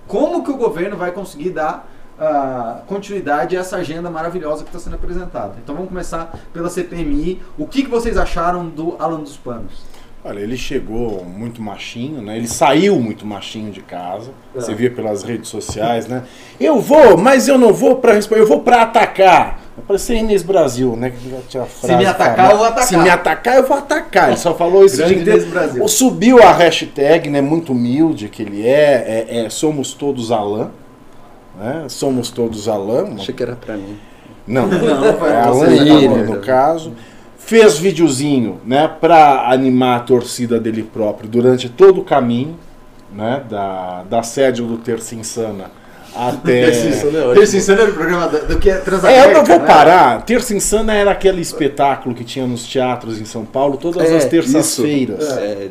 como que o governo vai conseguir dar ah, continuidade a essa agenda maravilhosa que está sendo apresentada? Então vamos começar pela CPMI. O que, que vocês acharam do Alan dos Panos? Olha, ele chegou muito machinho, né? Ele saiu muito machinho de casa. É. Você via pelas redes sociais, né? Eu vou, mas eu não vou pra responder, eu vou pra atacar. Parecia Inês Brasil, né? Que já tinha a frase me atacar, famosa. eu vou atacar. Se me atacar, eu vou atacar. Ele só falou isso o Grande inteiro. Inês Brasil. Subiu a hashtag, né? Muito humilde que ele é. é, é, somos todos Alain. Né? Somos todos Alain. Achei que era pra mim. Não, Não, é Lira, não. no caso. Fez videozinho, né, pra animar a torcida dele próprio durante todo o caminho, né, da, da sede do Terça Insana até... Terça Insana é ótimo. Terça Insana era o programa do, do que é É, eu não vou né? parar. Terça Insana era aquele espetáculo que tinha nos teatros em São Paulo todas É, as terças-feiras. isso. É,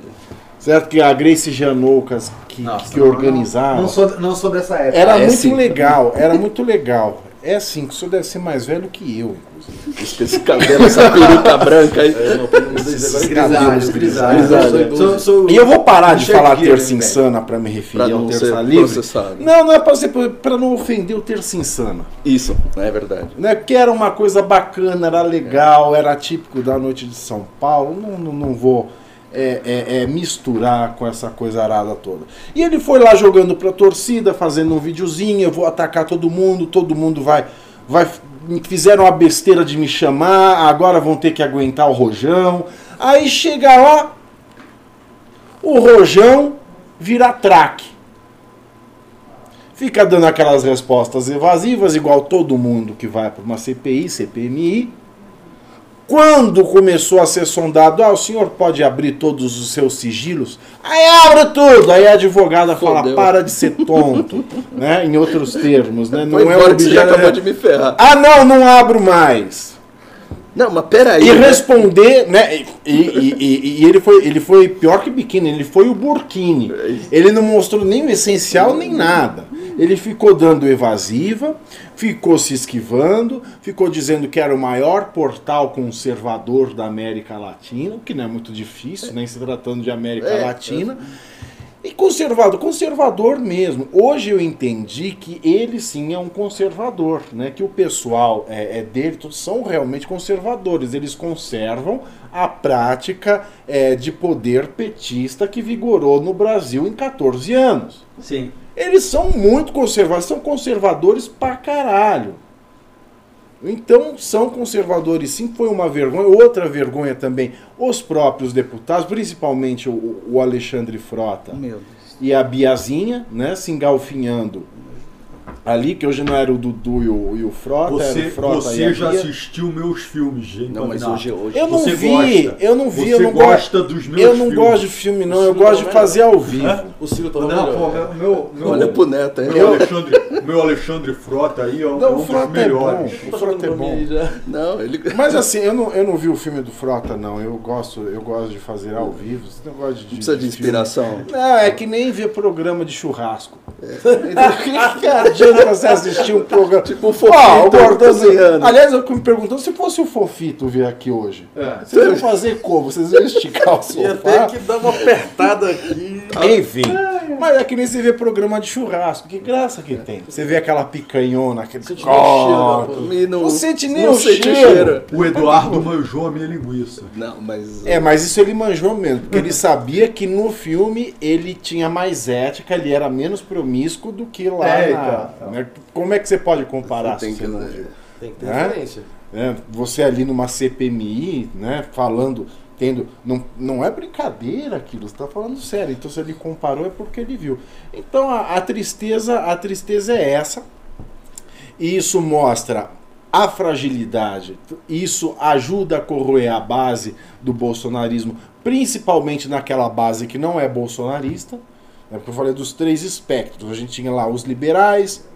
Certo? Que a Grace Janoucas que, Nossa, que não, organizava. Não, não sou, não sou dessa época. Era é muito sim. legal, era muito legal. É assim, que o senhor deve ser mais velho que eu, inclusive. esse cabelo, essa peruca branca aí. Grisalhos, grisalhos. Grisalho. Sou- sou- E eu vou parar de falar terça insana pra me referir Pra ao não terça livre. processado. Não, não é pra, ser, pra não ofender o terça insana. Isso, é verdade. Né? Porque era uma coisa bacana, era legal, era típico da noite de São Paulo. Não, não, não vou é, é, é, misturar com essa coisa arada toda. E ele foi lá jogando pra torcida, fazendo um videozinho, eu vou atacar todo mundo, todo mundo vai. vai fizeram a besteira de me chamar, agora vão ter que aguentar o rojão. Aí chega lá, o rojão vira traque. Fica dando aquelas respostas evasivas, igual todo mundo que vai para uma CPI, CPMI. Quando começou a ser sondado, ah, o senhor pode abrir todos os seus sigilos? Aí abre tudo! Aí a advogada fala, Fodeu. para de ser tonto, né? Em outros termos, né? Não Foi é embora que você já acabou de me ferrar. Ah, não, não abro mais. Não, mas peraí. E responder, né? E, e- e- e ele, foi, ele foi pior que biquíni, ele foi o Burkini. Ele não mostrou nem o essencial nem nada. Ele ficou dando evasiva, ficou se esquivando, ficou dizendo que era o maior portal conservador da América Latina, o que não é muito difícil, nem se tratando de América É, Latina. E conservador, conservador mesmo. Hoje eu entendi que ele sim é um conservador, né? Que o pessoal é, é dele, todos são realmente conservadores. Eles conservam a prática é, de poder petista que vigorou no Brasil em 14 anos. Sim. Eles são muito conservadores, são conservadores pra caralho. Então, são conservadores sim, foi uma vergonha. Outra vergonha também, os próprios deputados, principalmente o, o Alexandre Frota e a Biazinha, né, se engalfinhando ali, que hoje não era o Dudu e o, e o Frota, era Você, o Frota e você a já Bia. assistiu meus filmes, gente. Não, mas hoje, hoje. Eu não Você vi, gosta. eu não vi, Você eu não gosta gosto. dos meus Eu não filmes. gosto de filme, não, eu filmes gosto de não fazer ao vivo. O Ciro tava Não, melhor. pô, meu, meu, meu, Olha pro neto aí. Meu Alexandre, meu Alexandre Frota aí é um, Não, é um o dos Frota é bom. melhores. O Frota é bom. Não, ele. Mas assim, eu não, eu não vi o filme do Frota, não. Eu gosto, eu gosto de fazer ao vivo. Esse negócio de, Não precisa de filme- inspiração. Não, é que nem ver programa de churrasco. O que adianta você assistir um programa? Tipo o Ó, Fofito o Gordão cozinhando. Aliás, eu me perguntando, se fosse o Fofito vir aqui hoje, É. vocês iam fazer como? Vocês iam esticar o Ia sofá? ter que dar uma apertada aqui. Enfim. Mas é que nem você vê programa de churrasco. Que graça que tem. Você vê aquela picanhona, aquele Sente cheiro corte. E não, Não sente nem não o sente cheiro. O Eduardo manjou a minha linguiça. Não, mas. É, mas isso ele manjou mesmo, porque ele sabia que no filme ele tinha mais ética, ele era menos promíscuo do que lá É, na... então, né? Como é que você pode comparar Tem se que- você não? Tem que ter É? referência. né? Você ali numa CPMI, né, falando tendo. Não, não é brincadeira aquilo, você está falando sério. Então se ele comparou é porque ele viu. Então a, a tristeza, a tristeza é essa. E isso mostra a fragilidade. Isso ajuda a corroer a base do bolsonarismo, principalmente naquela base que não é bolsonarista. Né? Porque eu falei dos três espectros. A gente tinha lá os liberais,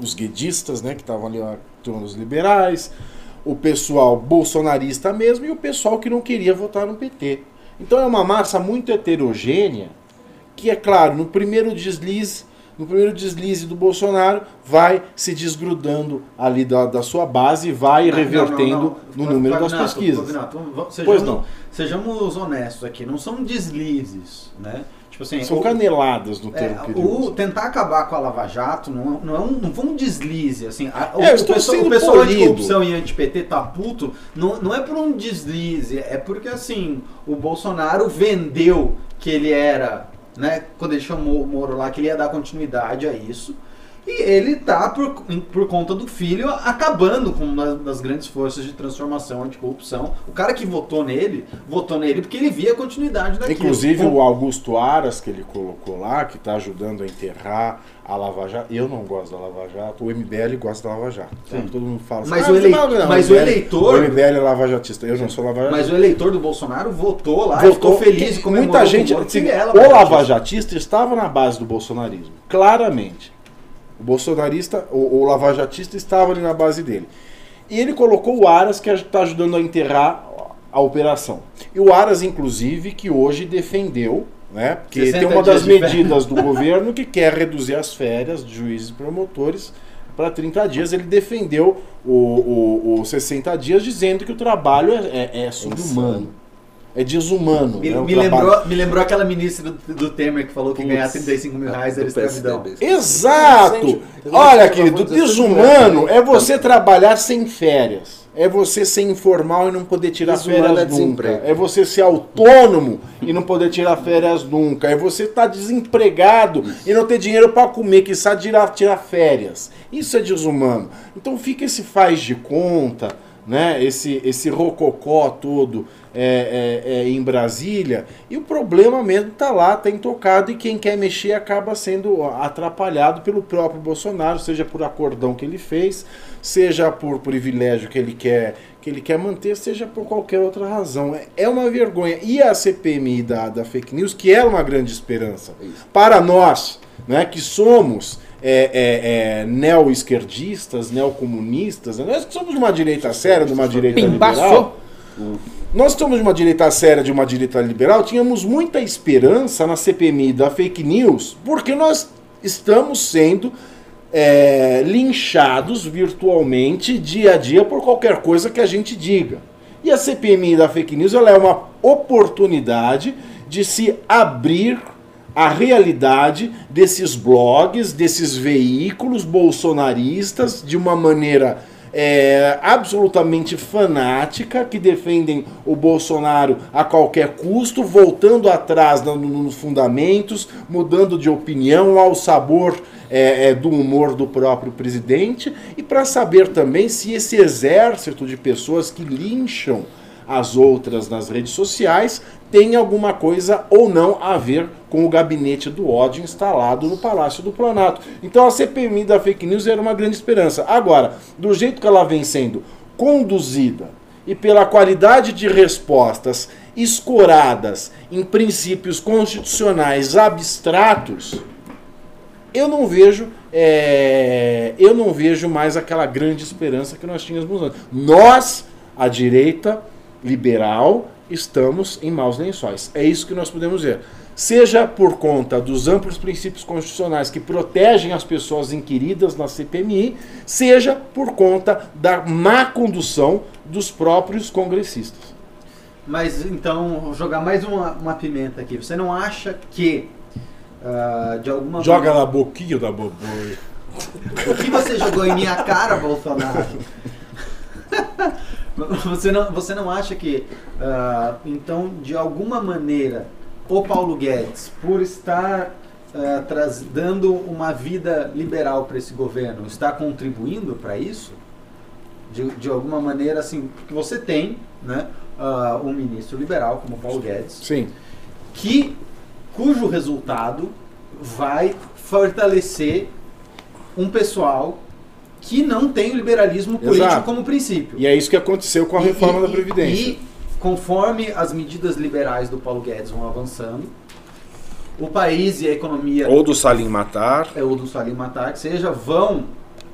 os guedistas, né, que estavam ali a turma dos liberais, o pessoal bolsonarista mesmo e o pessoal que não queria votar no PT. Então é uma massa muito heterogênea que, é claro, no primeiro deslize, no primeiro deslize do Bolsonaro, vai se desgrudando ali da, da sua base e vai Não, revertendo não, não, no número das pesquisas. Vamos- Pois sejamos, não. sejamos honestos aqui, não são deslizes, né? Tipo assim, São o- caneladas no é, termo que ele o tentar acabar com a Lava Jato não, não, é um, não foi um deslize, assim. a- o, É, eu o estou pessoal, sendo o pessoal anticorrupção e anti-PT tá puto, não, não é por um deslize, é porque assim, o Bolsonaro vendeu que ele era, né, quando ele chamou o Moro lá, que ele ia dar continuidade a isso. E ele tá, por, por conta do filho, acabando com uma das grandes forças de transformação anticorrupção. O cara que votou nele, votou nele porque ele via a continuidade daquilo. Inclusive Com- o Augusto Aras, que ele colocou lá, que está ajudando a enterrar a Lava Jato. Eu não gosto da Lava Jato, o MBL gosta da Lava Jato. tá? Todo mundo fala Mas "Ah, o elei- não, não, mas o eleitor- O MBL é Lava Jatista, eu não sou Lava Jatista. Mas o eleitor do Bolsonaro votou lá, e ficou feliz comemorou Muita com gente. o Moro, assim, ele é o Lava lavajatista. Jatista estava na base do bolsonarismo, claramente. O bolsonarista, o, o lavajatista estava ali na base dele. E ele colocou o Aras, que está ajudando a enterrar a operação. E o Aras, inclusive, que hoje defendeu, né? Porque 60 tem uma das medidas do governo que quer reduzir as férias de juízes e promotores para 30 dias. Ele defendeu o, o, o 60 dias, dizendo que o trabalho é, é, é subhumano. É desumano. Me, né, me lembrou, me lembrou aquela ministra do, do Temer que falou que ganhar 35 mil reais era escravidão. Exato! Olha, querido, desumano é você trabalhar sem férias. É você ser informal e não poder tirar Desumano férias é nunca. desemprego. É você ser autônomo e não poder tirar férias nunca. É você estar desempregado e não ter dinheiro para comer, que sabe tirar, tirar férias. Isso é desumano. Então fica esse faz de conta, né? Esse, esse rococó todo é, é, é, em Brasília. E o problema mesmo está lá, está intocado, e quem quer mexer acaba sendo atrapalhado pelo próprio Bolsonaro, seja por acordão que ele fez, seja por privilégio que ele quer que ele quer manter, seja por qualquer outra razão. É- É uma vergonha. E a CPMI da, da fake news, que era uma grande esperança para nós, né, que somos é, é, é, neo-esquerdistas, neocomunistas, né, nós somos de uma direita séria, de uma direita liberal. Nós somos de uma direita séria, de uma direita liberal, tínhamos muita esperança na CPMI da fake news, porque nós estamos sendo é, linchados virtualmente dia a dia por qualquer coisa que a gente diga. E a CPMI da fake news ela é uma oportunidade de se abrir à realidade desses blogs, desses veículos bolsonaristas de uma maneira é, absolutamente fanática que defendem o Bolsonaro a qualquer custo, voltando atrás no- no- nos fundamentos, mudando de opinião ao sabor é, é, do humor do próprio presidente e para saber também se esse exército de pessoas que lincham as outras nas redes sociais tem alguma coisa ou não a ver com o gabinete do ódio instalado no Palácio do Planalto. Então a CPMI da fake news era uma grande esperança. Agora, do jeito que ela vem sendo conduzida e pela qualidade de respostas escoradas em princípios constitucionais abstratos, eu não vejo é, eu não vejo mais aquela grande esperança que nós tínhamos antes. Nós, a direita liberal, estamos em maus lençóis. É isso que nós podemos ver. Seja por conta dos amplos princípios constitucionais que protegem as pessoas inquiridas na CPMI, seja por conta da má condução dos próprios congressistas. Mas então, vou jogar mais uma, uma pimenta aqui. Você não acha que, ah, de alguma Joga na boquinha da boboi. O que você jogou em minha cara, Bolsonaro? Você não, você não acha que, ah, então, de alguma maneira, o Paulo Guedes, por estar traz, dando uma vida liberal para esse governo, está contribuindo para isso? de, de alguma maneira, assim, porque você tem né, ah, um ministro liberal como Paulo Guedes, Sim. que cujo resultado vai fortalecer um pessoal que não tem o liberalismo político Exato. como princípio. E é isso que aconteceu com a E- reforma e- da Previdência. E conforme as medidas liberais do Paulo Guedes vão avançando, o país e a economia Ou do Salim Matar. é, ou do Salim Matar, que seja, vão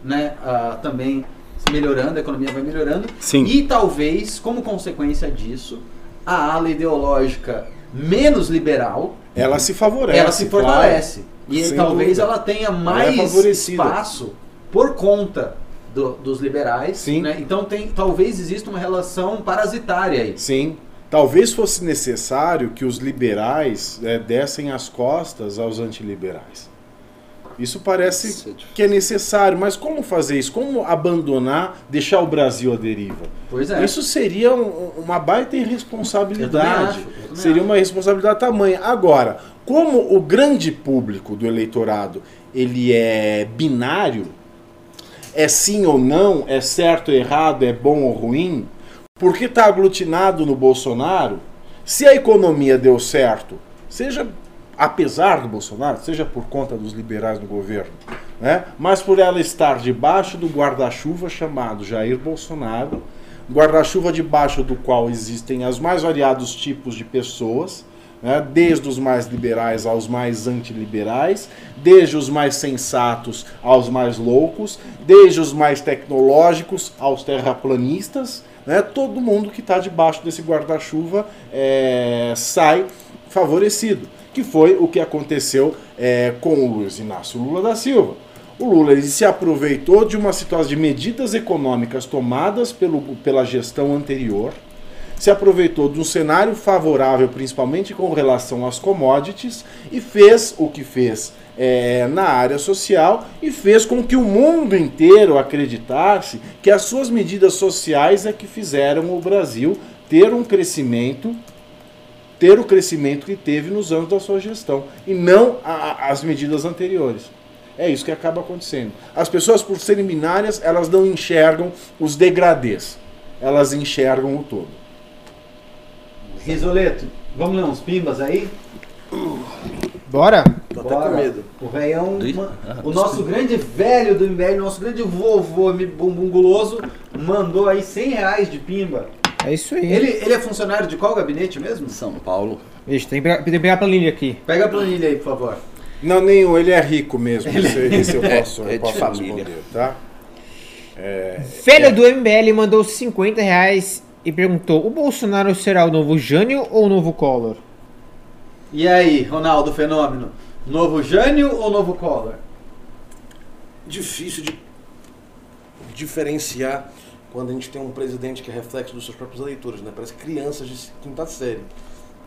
né, ah, também melhorando, a economia vai melhorando. Sim. E talvez, como consequência disso, a ala ideológica menos liberal, Ela se favorece. ela se claro. fortalece. E Sem talvez dúvida. ela tenha é mais favorecida. espaço por conta do- dos liberais. Sim. né? Então tem, talvez exista uma relação parasitária aí. Sim. Talvez fosse necessário que os liberais eh, dessem as costas aos antiliberais. Isso parece Isso é que é necessário, mas como fazer isso? Como abandonar, deixar o Brasil à deriva? Pois é. Isso seria um- uma baita Eu irresponsabilidade. acho, eu Seria acho. uma responsabilidade tamanha. Agora, como o grande público do eleitorado ele é binário, é sim ou não, é certo ou errado, é bom ou ruim, porque está aglutinado no Bolsonaro, se a economia deu certo, seja apesar do Bolsonaro, seja por conta dos liberais no governo, né? mas por ela estar debaixo do guarda-chuva chamado Jair Bolsonaro, guarda-chuva debaixo do qual existem os mais variados tipos de pessoas, né? desde os mais liberais aos mais antiliberais, desde os mais sensatos aos mais loucos, desde os mais tecnológicos aos terraplanistas, né? todo mundo que está debaixo desse guarda-chuva é, sai favorecido, que foi o que aconteceu é, com o Luiz Inácio Lula da Silva. O Lula ele se aproveitou de uma situação de medidas econômicas tomadas pelo, pela gestão anterior, se aproveitou de um cenário favorável, principalmente com relação às commodities, e fez o que fez é, na área social e fez com que o mundo inteiro acreditasse que as suas medidas sociais é que fizeram o Brasil ter um crescimento ter o crescimento que teve nos anos da sua gestão e não a- as medidas anteriores. É isso que acaba acontecendo. As pessoas, por serem binárias, elas não enxergam os degradês. Elas enxergam o todo. Risoleto, vamos ler uns pimbas aí? Bora? Tô até com medo. O velhão, Ih, ma- ah, o nosso grande velho do MBL, nosso grande vovô bumbum guloso, mandou aí 100 reais de pimba. É isso aí. Ele, ele é funcionário de qual gabinete mesmo? São Paulo. Vixe, tem que pegar, tem que pegar a planilha aqui. Pega a planilha aí, por favor. Não, nenhum, ele é rico mesmo. Esse, esse eu É, posso, é eu de posso família. responder, tá? Velho do MBL mandou 50 reais e perguntou: o Bolsonaro será o novo Jânio ou o novo Collor? E aí, Ronaldo Fenômeno? Novo Jânio ou novo Collor? Difícil de diferenciar quando a gente tem um presidente que é reflexo dos seus próprios eleitores, né? Parece crianças de quinta série.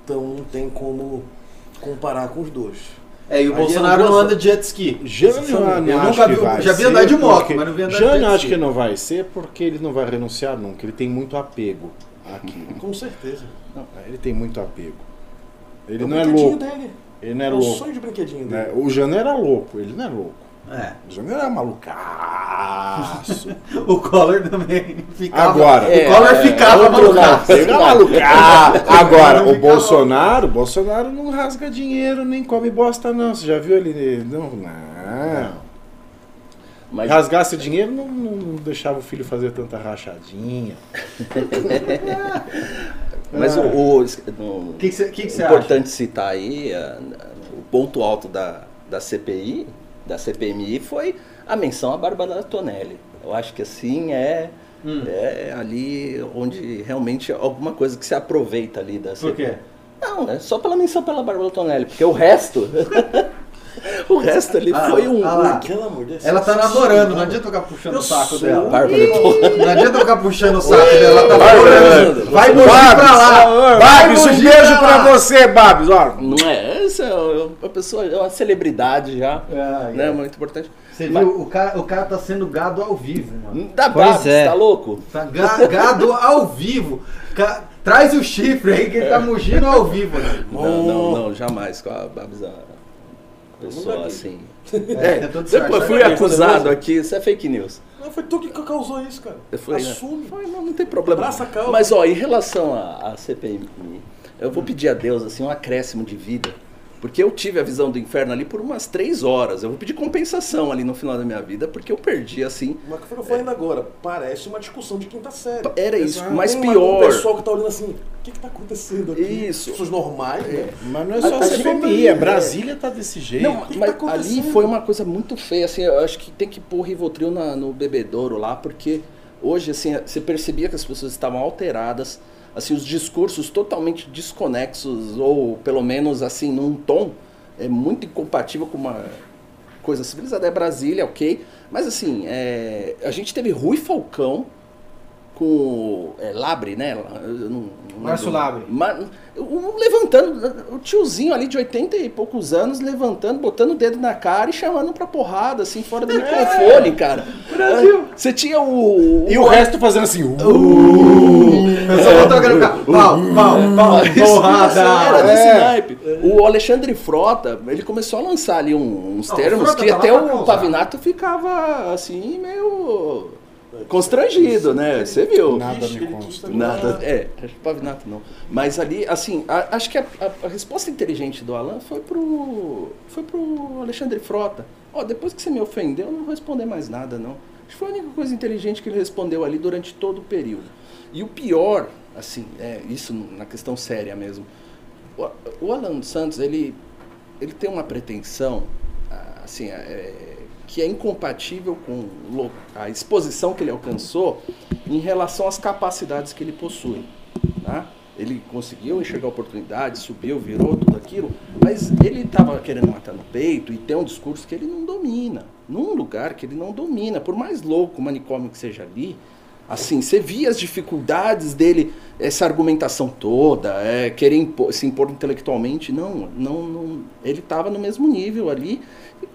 Então não tem como comparar com os dois. É, e o Bolsonaro é não anda de jet ski. Jânio eu não nunca vi, já vi andar de moto, porque- mas não vi andar de Jânio jet acho ski. que não vai ser porque ele não vai renunciar nunca. Ele tem muito apego aqui. Com certeza. Ele tem muito apego. Ele o não é louco. dele. Ele não é É o louco. sonho de brinquedinho né? dele. O Jânio era louco, ele não é louco. É. O Jânio era malucaço. O Collor também ficava. Agora, o Collor é, ficava lado, malucaço. ele era malucaço. Agora, Não o Bolsonaro, o Bolsonaro não rasga dinheiro nem come bosta não. Você já viu ele? Não, não. Mas Rasgasse dinheiro não, não deixava o filho fazer tanta rachadinha. Mas o, o, O que importante citar aí, a- o ponto alto da, da CPI, da CPMI, foi a menção à Bárbara Tonelli. Eu acho que assim é, Hum. é ali onde realmente alguma coisa que se aproveita ali da Por CPI. quê? Não, é só pela menção pela Bárbara Tonelli, porque o resto. o resto ali Ah, foi um. ah lá. Pelo amor de Deus. Ela tá namorando, não adianta ficar puxando o saco dela. Bárbara Não adianta ficar puxando o saco dela, ela tá namorando. Vai mugir pra lá. Vai Babs, um beijo pra você, Babs. Ó, Não é, essa é uma pessoa, é uma celebridade já. Ai, né, ai. muito importante. Você viu? O cara, o cara tá sendo gado ao vivo, mano. Da Pois Babs, é. tá louco? Tá ga- gado ao vivo. Ca- Traz o chifre aí que ele tá mugindo ao vivo, né? Não, não, não, jamais com a Babs a pessoa assim. É, tentou Depois disfarçar. fui Tá acusado aqui, isso é fake news. Não foi tu que causou isso, cara. Foi, né? Assume. Foi, não, não tem problema. Abraça a causa. Mas, ó, em relação à à CPMI, eu vou pedir a Deus, assim, um acréscimo de vida. Porque eu tive a visão do inferno ali por umas três horas. Eu vou pedir compensação ali no final da minha vida, porque eu perdi, assim. Mas que eu tô falando agora, parece uma discussão de quinta série. Era isso, Exato. mas uma- pior. Um pessoal que tá olhando assim, o que que tá acontecendo aqui? Isso. Pessoas normais, né? Mas não é só A- a a CPMI, a Brasília tá desse jeito. Não, que mas tá ali foi uma coisa muito feia, assim, eu acho que tem que pôr Rivotril na- no bebedouro lá, porque hoje, assim, você percebia que as pessoas estavam alteradas, assim, os discursos totalmente desconexos, ou pelo menos, assim, num tom é muito incompatível com uma coisa civilizada. É Brasília, ok, mas assim, é, a gente teve Rui Falcão com é, Labre, né? Eu não- não Márcio. Labre. Ma- um levantando, o tiozinho ali de 80 e poucos anos, levantando, botando o dedo na cara e chamando pra porrada, assim, fora do microfone, cara. Brasil. Você tinha o. E o resto fazendo assim. Uh, Eu só cara. Pau, pau, pau, Era porrada. desse É. naipe. O Alexandre Frota, ele começou a lançar ali uns Não, termos que até o. Pavinato ficava assim, meio constrangido, né? Você viu? Nada Ixi, me consta. Nada, é, acho que Pavinato não. Mas ali, assim, a- acho que a, a- a resposta inteligente do Alan foi pro, foi pro Alexandre Frota. Ó, depois que você me ofendeu, eu não vou responder mais nada, não. Acho que foi a única coisa inteligente que ele respondeu ali durante todo o período. E o pior, assim, é isso na questão séria mesmo. O, o Alan Santos, ele, ele tem uma pretensão, assim, é, que é incompatível com a exposição que ele alcançou em relação às capacidades que ele possui. Tá? Ele conseguiu enxergar a oportunidade, subiu, virou tudo aquilo, mas ele estava querendo matar no peito e tem um discurso que ele não domina. Num lugar que ele não domina, por mais louco o manicômio que seja ali, assim, você via as dificuldades dele, essa argumentação toda, é, querer impor- se impor intelectualmente, não, não, não ele estava no mesmo nível ali.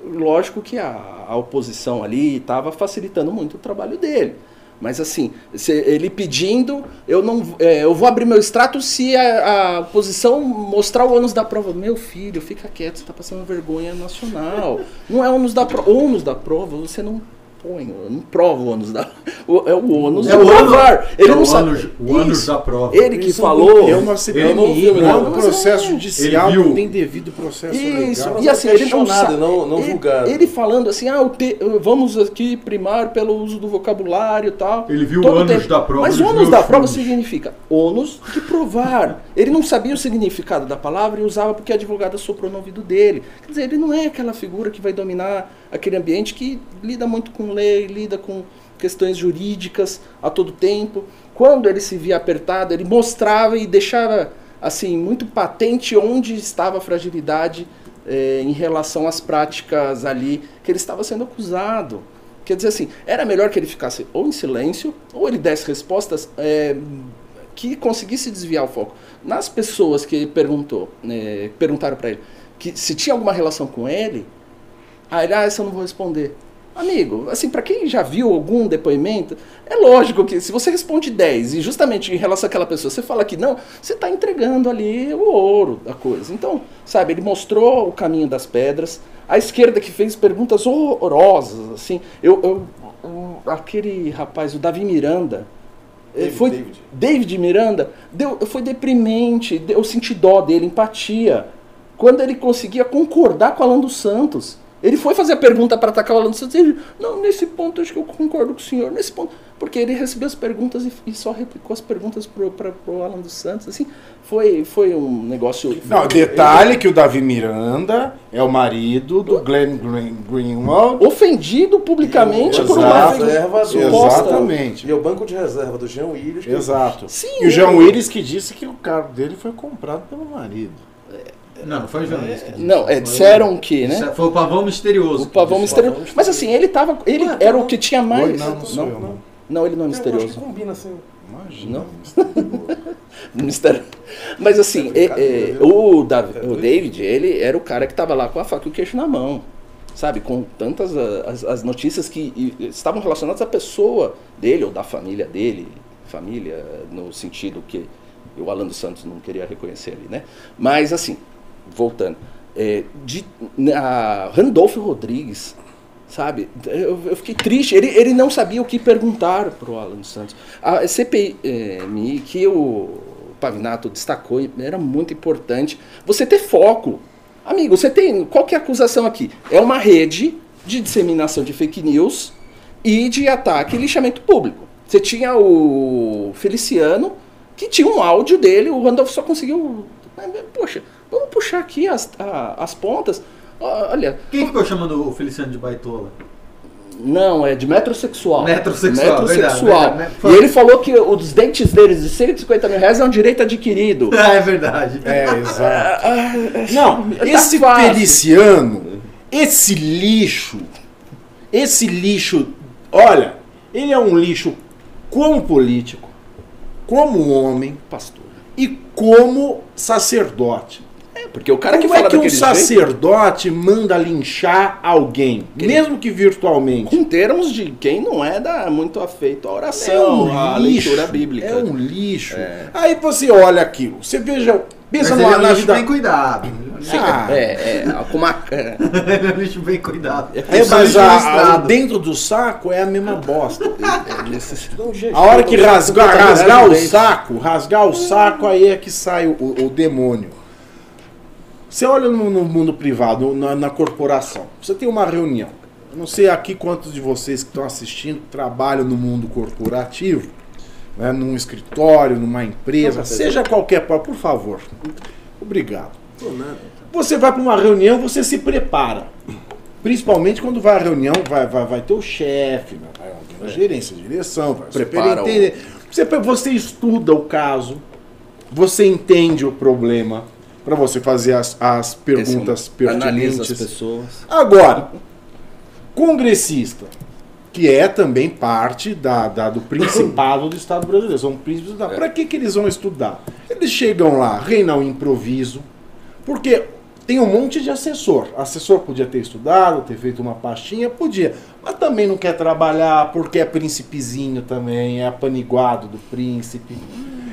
Lógico que a, a oposição ali estava facilitando muito o trabalho dele. Mas assim, ele pedindo, eu não, é, eu vou abrir meu extrato se a, a oposição mostrar o ônus da prova. Meu filho, fica quieto, você está passando vergonha nacional. Não é ônus da prova. Ônus da prova, você não põe, não prova o ônus da. o- É o ônus É de o ônus- provar. Ele é não o sabe. ônus- o ônus Isso. da prova. Ele que Isso falou. É uma CPMI, não viu, não é um não, processo é- judicial, ele viu. não tem devido processo Isso, legal. e assim, é ele não sabe. não- não ele, julgado. ele falando assim, ah, o te- vamos aqui primar pelo uso do vocabulário e tal. Ele viu Todo o ônus da prova Mas ônus da prova filmes. significa ônus de provar. Ele não sabia o significado da palavra e usava porque a advogada soprou no ouvido dele. Quer dizer, ele não é aquela figura que vai dominar aquele ambiente que lida muito com lei, lida com questões jurídicas a todo tempo. Quando ele se via apertado, ele mostrava e deixava assim muito patente onde estava a fragilidade eh, em relação às práticas ali que ele estava sendo acusado. Quer dizer assim, era melhor que ele ficasse ou em silêncio ou ele desse respostas eh, que conseguisse desviar o foco. Nas pessoas que ele perguntou, eh, perguntaram para ele que se tinha alguma relação com ele, ah, ele, ah, essa eu não vou responder. Amigo, assim, para quem já viu algum depoimento, é lógico que se você responde 10 e justamente em relação àquela pessoa você fala que não, você está entregando ali o ouro da coisa. Então, sabe, ele mostrou o caminho das pedras, a esquerda que fez perguntas horrorosas, assim, eu, eu o- aquele rapaz, o Davi Miranda, eh, David, foi David. David Miranda, deu, foi deprimente, eu senti dó dele, empatia, quando ele conseguia concordar com o Alan dos Santos. Ele foi fazer a pergunta para atacar o Alan dos Santos e ele, não, nesse ponto acho que eu concordo com o senhor, nesse ponto. Porque ele recebeu as perguntas e, e só replicou as perguntas para o Alan dos Santos. Assim, foi, foi um negócio. Não, detalhe que o Davi Miranda é o marido do Glenn Green- Greenwald. Ofendido publicamente por uma reserva do- suposta. Exatamente. E é o banco de reserva do Jean Willis. que- Exato. Sim, e o Jean Willis que disse que o carro dele foi comprado pelo marido. Não, não foi o jornalista. que disse. Não, é, Foi disseram que, né? Isso Foi o pavão misterioso. O pavão misterioso. Mas assim, ele tava. Ele Ué, era não. o que tinha mais. Não, não sou eu, não. Não, ele não é Eu acho que misterioso. combina assim. Imagina. Não. Mistério. Mas assim, é- é, o, Davi- o David, ele era o cara que estava lá com a faca e o queixo na mão. Sabe, com tantas ah, as, as notícias que e- estavam relacionadas à pessoa dele ou da família dele, família no sentido que o Alan dos Santos não queria reconhecer ali, né? Mas assim, voltando, é, de, a Randolfo Rodrigues Sabe? Eu, eu fiquei triste. Ele, ele não sabia o que perguntar pro Alan dos Santos. A CPMI que o Pavinato destacou era muito importante. Você ter foco. Amigo, você tem. Qual que é a acusação aqui? É uma rede de disseminação de fake news e de ataque e lixamento público. Você tinha o Feliciano, que tinha um áudio dele, o Randolph só conseguiu. Poxa, vamos puxar aqui as, a- as pontas. Olha, Quem ficou chamando o Feliciano de baitola? não, é de metrosexual. Metrosexual, Metrosexual. verdade, verdade. E ele falou que os dentes deles de 150 mil reais é um direito adquirido. Ah, é verdade. É, exato. Ah, Não, tá esse. Feliciano, esse lixo, esse lixo, olha, ele é um lixo como político, como homem Pastor. e como sacerdote. É, porque o cara que Como é fala que um daquele jeito, sacerdote manda linchar alguém, mesmo que virtualmente? em termos de quem não é da, muito afeito à É oração, um à lixo. leitura bíblica. É um lixo. Aí você olha aquilo, você veja, pensa Mas ele é numa, um na lixo vida. bem cuidado. Ah, É, é, com uma, é, é um lixo bem cuidado. É, É, mas a- dentro do saco é a mesma bosta. é jejum, A hora que rasgar, rasgar o saco, rasgar o saco, aí é que sai o, o demônio. Você olha no, no mundo privado, na, na corporação, você tem uma reunião. Eu não sei aqui quantos de vocês que estão assistindo trabalham no mundo corporativo, né, num escritório, numa empresa, seja qualquer, por favor. Obrigado. Você vai para uma reunião, você se prepara. Principalmente quando vai à reunião, vai, vai, vai ter o chefe, vai alguém na gerência, direção, vai o Prepara superintendente. Você, você estuda o caso, você entende o problema, para você fazer as, as perguntas esse- analisa as pertinentes. pessoas. Agora, congressista, que é também parte da, da- do principado do Estado brasileiro, são príncipes da. Para que, que eles vão estudar? Eles chegam lá, reinam improviso, porque tem um monte de assessor. Assessor podia ter estudado, ter feito uma pastinha, podia, mas também não quer trabalhar porque é príncipezinho também, é apaniguado do príncipe.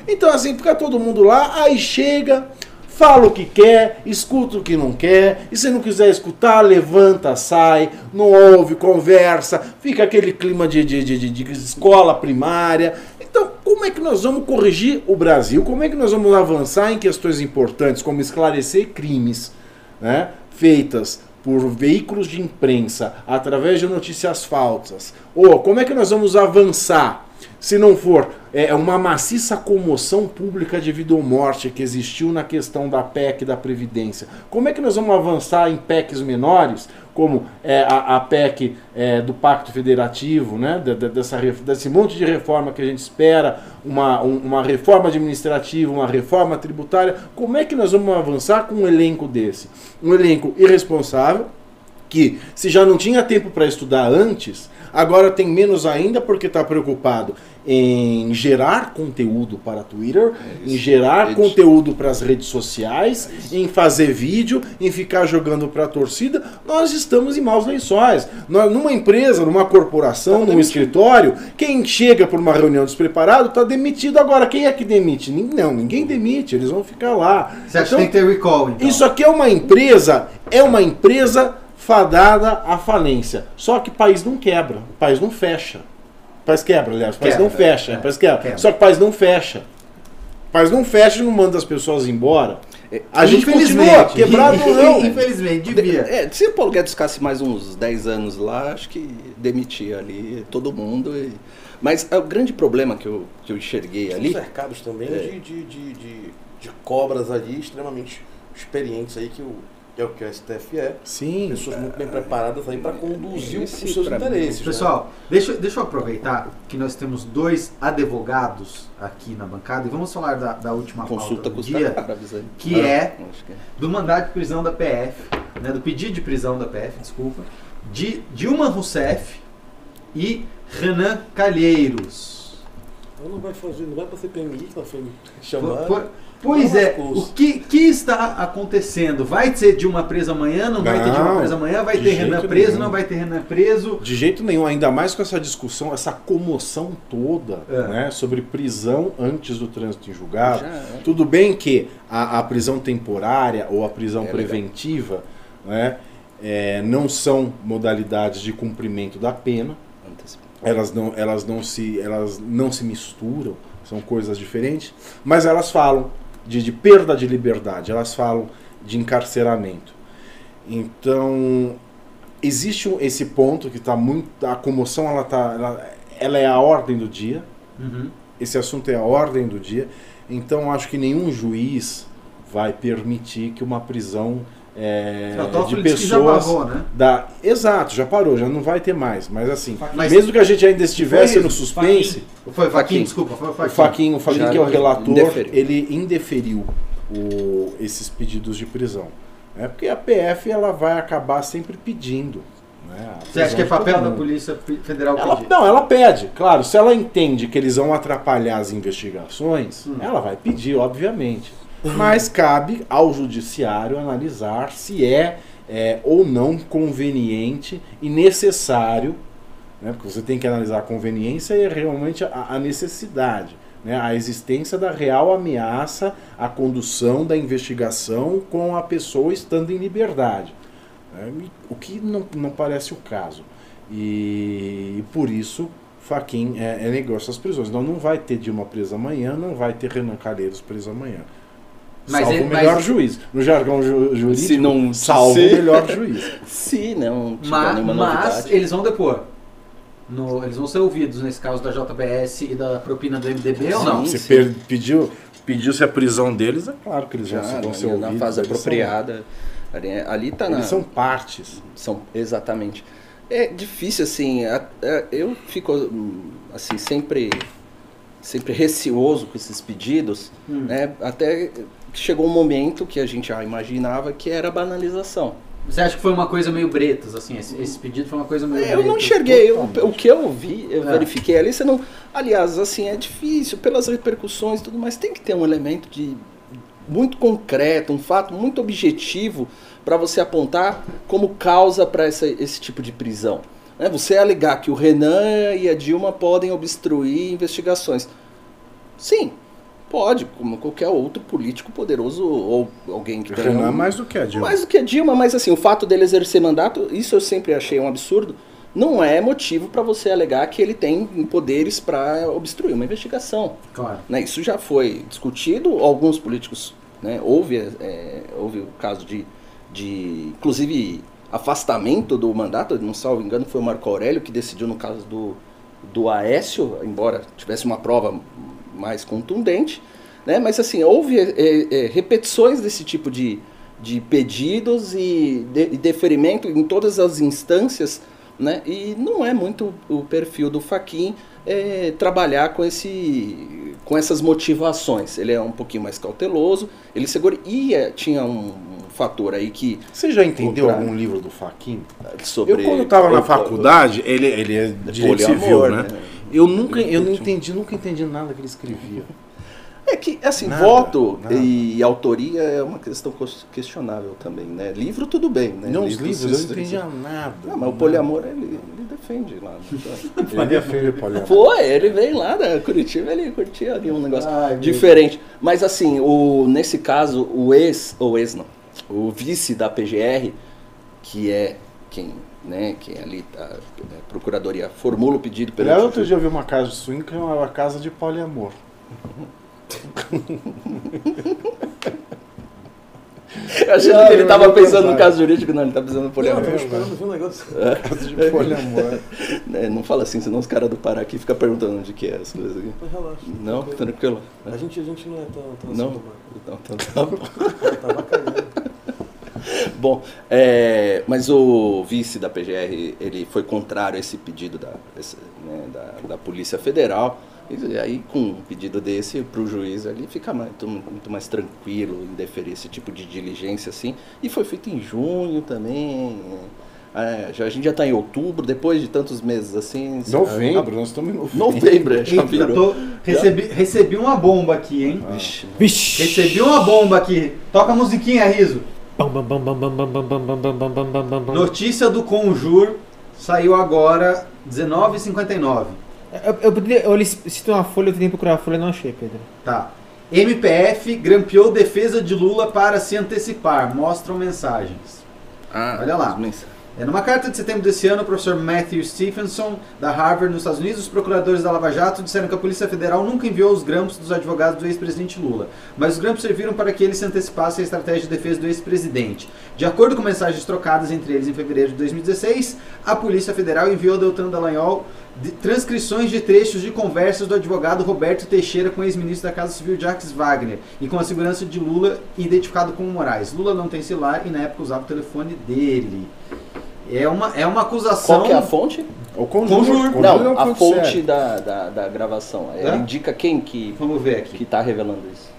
Então, assim, fica todo mundo lá, aí chega, fala o que quer, escuta o que não quer, e se não quiser escutar, levanta, sai, não ouve, conversa, fica aquele clima de, de, de, de- escola primária. Então, como é que nós vamos corrigir o Brasil? Como é que nós vamos avançar em questões importantes, como esclarecer crimes né, feitas por veículos de imprensa através de notícias falsas? Ou como é que nós vamos avançar se não for é, uma maciça comoção pública de vida ou morte que existiu na questão da PEC da Previdência. Como é que nós vamos avançar em PECs menores, como é, a, a PEC é, do Pacto Federativo, né, de- de- dessa, desse monte de reforma que a gente espera, uma, um- uma reforma administrativa, uma reforma tributária? Como é que nós vamos avançar com um elenco desse? Um elenco irresponsável, que se já não tinha tempo para estudar antes, agora tem menos ainda porque está preocupado em gerar conteúdo para Twitter, em gerar conteúdo para as redes sociais, em fazer vídeo, em ficar jogando para a torcida. Nós estamos em maus lençóis. Nós, numa empresa, numa corporação, num escritório, quem chega por uma reunião despreparado está demitido. Agora, quem é que demite? Não, ninguém demite, eles vão ficar lá. Você acha Então, que tem que ter recall, então? isso aqui é uma empresa, é uma empresa fadada à falência. Só que o país não quebra, o país não fecha. País quebra, aliás, país Quebra, não fecha, é, país quebra. quebra. Só que país não fecha. País não fecha e não manda as pessoas embora. A gente Infelizmente. continua, quebrado ou não. Infelizmente, devia. É, se o Paulo Guedes ficasse mais uns 10 anos lá, acho que demitia ali todo mundo. e- Mas é, o grande problema que eu, que eu enxerguei ali. cercados também É. de, de, de, de, de cobras ali extremamente experientes aí, que, o, que é o que a STF é. Sim. Pessoas muito bem preparadas aí para conduzir Esse os seus pra mim. interesses. né? Pessoal, deixa, deixa eu aproveitar que nós temos dois advogados aqui na bancada e vamos falar da, da última Consulta pauta do dia, avisando. que é que é. do mandado de prisão da PF, né, do pedido de prisão da PF, desculpa, de Dilma Rousseff e Renan Calheiros. Então não vai fazer, não vai pra CPMI que ela foi chamada. Po- po- Pois Não é, o que, que está acontecendo? Vai ser Dilma presa amanhã? Não, vai ter Dilma Não, presa amanhã? Vai de ter Renan preso? nenhum. Não vai ter Renan preso? De jeito nenhum, ainda mais com essa discussão, essa comoção toda É. né, sobre prisão antes do trânsito em julgado. Já é. Tudo bem que a, a prisão temporária ou a prisão É legal. preventiva, né, é, não são modalidades de cumprimento da pena, elas não, elas não, se, elas não se misturam, são coisas diferentes, mas elas falam de, de perda de liberdade, elas falam de encarceramento. Então, existe esse ponto que está muito. A comoção ela, tá, ela, ela é a ordem do dia, Uhum. esse assunto é a ordem do dia, então acho que nenhum juiz vai permitir que uma prisão é, de que já pessoas. barrou, né? Da... Exato, já parou, já não vai ter mais. Mas assim, Mas- mesmo que a gente ainda estivesse Foi no suspense, Foi o Faquinho, Faquinho. desculpa, foi o o Faquinho. Faquinho, o Faquinho que é o relator, indeferiu. ele indeferiu o- esses pedidos de prisão. É porque a PF ela vai acabar sempre pedindo. Né, Você acha que é papel da. Polícia Federal Ela, pedir? não, ela pede, claro. Se ela entende que eles vão atrapalhar as investigações, ela vai pedir, obviamente. Mas cabe ao judiciário analisar se é, é, ou não conveniente e necessário, né, porque você tem que analisar a conveniência e realmente a, a necessidade. Né, a existência da real ameaça à condução da investigação com a pessoa estando em liberdade. né, e- o que não, não parece o caso. E, por isso, Faquin é, é negou essas prisões. Então não vai ter Dilma presa amanhã, não vai ter Renan Calheiros preso amanhã. Mas salvo ele- o melhor mas- juiz. No jargão ju- jurídico, Se não- salvo o melhor juiz. Se não tiver nenhuma mas novidade. eles vão depor. No- eles vão ser ouvidos nesse caso da JBS e da propina do MDB ou não? Sim, Você sim. per- pediu, pediu-se a prisão deles, é claro que eles Já, vão, ser- vão na, ser na ouvidos. fase eles são- apropriada. Ali, ali tá na. Eles são partes. São, exatamente. É difícil, assim, a- a- eu fico, hum, assim, sempre, sempre receoso com esses pedidos, Hum. né? Até chegou um momento que a gente já imaginava que era banalização. Você acha que foi uma coisa meio bretas, assim? Esse, esse pedido foi uma coisa meio Eu não enxerguei, eu- o que eu vi, eu É. verifiquei ali, você não... Aliás, assim, é difícil, pelas repercussões e tudo, mas tem que ter um elemento de muito concreto, um fato muito objetivo para você apontar como causa para esse tipo de prisão. Né? Você alegar que o Renan e a Dilma podem obstruir investigações. Sim, pode, como qualquer outro político poderoso ou alguém que tenha Renan um- mais do que a Dilma. mais do que a Dilma, mas assim, o fato dele exercer mandato, isso eu sempre achei um absurdo, não é motivo para você alegar que ele tem poderes para obstruir uma investigação. Claro. Né? Isso já foi discutido, alguns políticos, né, houve, é, houve o caso de, de, inclusive, afastamento do mandato, não salvo engano, foi o Marco Aurélio que decidiu no caso do, do Aécio, embora tivesse uma prova mais contundente, né? mas assim, houve é, é, repetições desse tipo de, de pedidos e, de, deferimento em todas as instâncias, né? e não é muito o perfil do Faquin é, trabalhar com, esse, com essas motivações. Ele é um pouquinho mais cauteloso, ele segura. E tinha um, fator aí que. Você já entendeu algum livro do Faquin? Sobre Eu quando estava na faculdade, ele, ele é direito poliamor, civil, né? né? Eu nunca, eu não entendi, nunca entendi nada que ele escrevia. É que, assim, Nada, voto nada. e autoria é uma questão questionável também, né? Livro, tudo bem, né? não, os Livro, livros se- eu não entendia nada. Não, mas o poliamor, ele, ele defende lá. né? Ele defende o poliamor. Foi, ele veio lá da Curitiba, ele curtia ali um negócio Ai, meu diferente. Mas assim, o, nesse caso, o ex, ou ex não, o vice da PGR, que é quem, né, quem ali tá, a procuradoria formula o pedido pelo Aliás, outro dia eu vi uma casa de swing que chamava Casa de Poliamor. Eu achei Não, que ele eu tava vou pensando no caso jurídico, não, ele tá pensando no Não, poliamor. eu tô esperando ver um negócio. Casa de Poliamor. É, não fala assim, senão os caras do Pará aqui ficam perguntando onde que é as coisas aqui. Mas relaxa. Não, tranquilo. A gente, a gente não é tão, tão Não? assim, Então, então tá bom. não. Bom, é, mas o vice da PGR, ele foi contrário a esse pedido da, esse, né, da, da Polícia Federal. E aí, com um pedido desse, para o juiz ali, fica mais, muito, muito mais tranquilo em deferir esse tipo de diligência assim. E foi feito em junho também. É, já, a gente já está em outubro, depois de tantos meses assim. Novembro, nós estamos em novembro. Novembro, já virou. tô- recebi, recebi uma bomba aqui, hein? Vixe. Vixe. Recebi uma bomba aqui. Toca a musiquinha, Riso. Notícia do Conjur saiu agora 19h59. Eu, eu, poderia, eu li, cito uma folha, eu tentei procurar a folha e não achei, Pedro. Tá. MPF grampeou defesa de Lula para se antecipar. Mostram mensagens. Ah, Olha lá. Mensagens. É, numa carta de setembro desse ano, o professor Matthew Stephenson, da Harvard, nos Estados Unidos, os procuradores da Lava Jato disseram que a Polícia Federal nunca enviou os grampos dos advogados do ex-presidente Lula, mas os grampos serviram para que ele se antecipasse à estratégia de defesa do ex-presidente. De acordo com mensagens trocadas entre eles em fevereiro de 2016, a Polícia Federal enviou a Deltan Dallagnol de- transcrições de trechos de conversas do advogado Roberto Teixeira com o ex-ministro da Casa Civil Jacques Wagner e com a segurança de Lula, identificado como Moraes. Lula não tem celular e na época usava o telefone dele. É uma, é uma acusação. Qual que é a fonte? O conjunto. Conjur. conjur é Não, um a fonte da, da, da gravação. Ela Hã? indica quem que, Vamos ver aqui. que tá revelando isso.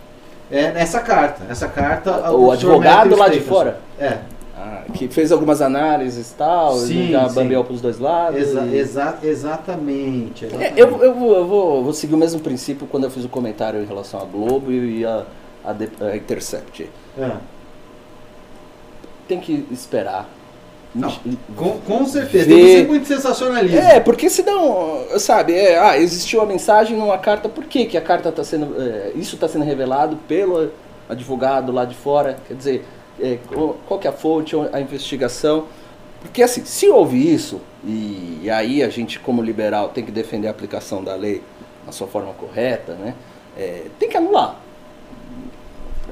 É nessa carta. Essa carta. O professor advogado lá de fora? É. Ah, que fez algumas análises e tal, Sim, ele já bambeou pros dois lados. Exa e- exa exatamente. É, exatamente. eu, eu, vou, eu vou, vou seguir o mesmo princípio quando eu fiz o comentário em relação à Globo e a, a, De- a Intercept. É. Tem que esperar. Não, Com, com certeza. Ver- Tem ser muito sensacionalismo. É, porque senão, sabe, é, ah, existiu a mensagem numa carta, por que, que a carta está sendo. é, isso está sendo revelado pelo advogado lá de fora? Quer dizer, é, qual, qual que é a fonte, a investigação? Porque assim, se houve isso, e, e aí a gente, como liberal, tem que defender a aplicação da lei na sua forma correta, né? é, tem que anular.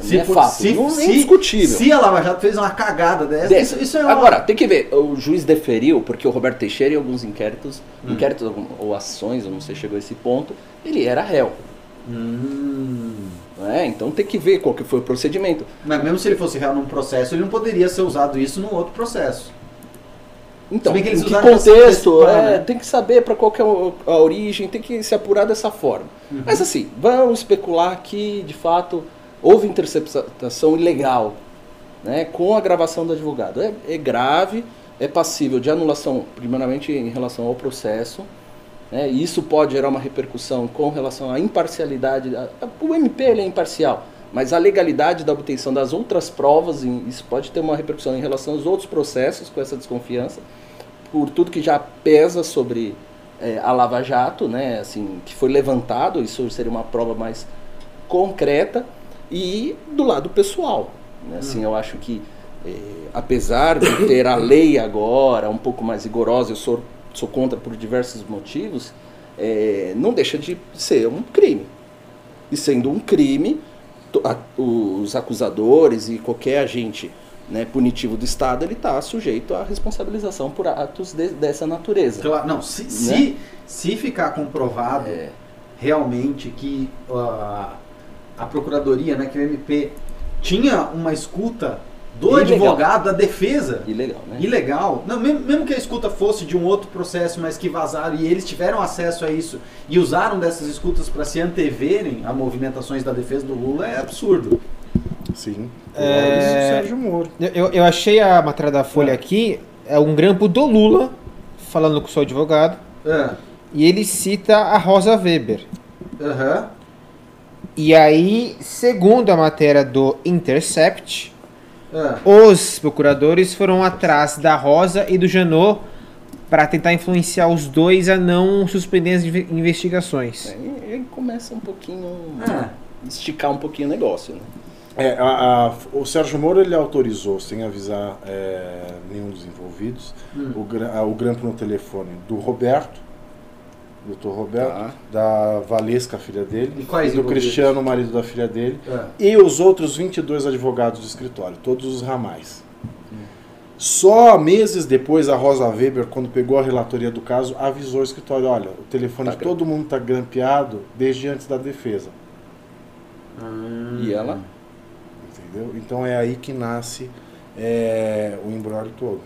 Mim é fato, se, não, se- é indiscutível. Se a Lava Jato fez uma cagada dessa, isso, isso é uma... Agora, tem que ver, o juiz deferiu, porque o Roberto Teixeira, em alguns inquéritos, Hum. inquéritos ou- ações, eu não sei se chegou a esse ponto, ele era réu. Hum. é? Então tem que ver qual que foi o procedimento. Mas mesmo se ele fosse real num processo, ele não poderia ser usado isso num outro processo. Então, Se em que se contexto, é, né? tem que saber para qual que é a origem, tem que se apurar dessa forma. Uhum. Mas assim, vamos especular que, de fato, houve interceptação ilegal né, com a gravação do advogado. É, é grave, é passível de anulação, primeiramente em relação ao processo, né, e isso pode gerar uma repercussão com relação à imparcialidade. a- O MP ele é imparcial, mas a legalidade da obtenção das outras provas, isso pode ter uma repercussão em relação aos outros processos com essa desconfiança, por tudo que já pesa sobre é, a Lava Jato, né, assim, que foi levantado, isso seria uma prova mais concreta, e do lado pessoal. Né, assim, eu acho que, é, apesar de ter a lei agora um pouco mais rigorosa, eu sou, sou contra por diversos motivos, é, não deixa de ser um crime. E sendo um crime, a- os acusadores e qualquer agente né, punitivo do Estado, ele está sujeito à responsabilização por atos de- dessa natureza. Claro, não, se, se, se ficar comprovado É. realmente que ah, a Procuradoria, né, que o MP tinha uma escuta do Ilegal. advogado da defesa Ilegal, né? ilegal, não, mesmo, mesmo que a escuta fosse de um outro processo, mas que vazaram e eles tiveram acesso a isso e usaram dessas escutas para se anteverem a movimentações da defesa do Lula, é absurdo. Sim. É, Isso, Sérgio Moro. Eu, eu achei a matéria da Folha É. aqui, é um grampo do Lula, falando com o seu advogado, É, e ele cita a Rosa Weber. aham. E aí, segundo a matéria do Intercept, é. os procuradores foram atrás da Rosa e do Janot para tentar influenciar os dois a não suspender as inve- investigações. É, e- Ele começa um pouquinho. É. esticar um pouquinho o negócio, né? É, a- a- o Sérgio Moro ele autorizou, sem avisar é, nenhum dos envolvidos, Hum. o, a- o grampo no telefone do Roberto, doutor Roberto, Tá. da Valesca, filha dele, E quais do envolvidos? Cristiano, marido da filha dele, É. e os outros 22 advogados do escritório, todos os ramais. Só meses depois, a Rosa Weber, quando pegou a relatoria do caso, avisou o escritório: olha, o telefone Tá de todo mundo está grampeado desde antes da defesa. E ela? Entendeu? Então é aí que nasce é, o embrólio todo.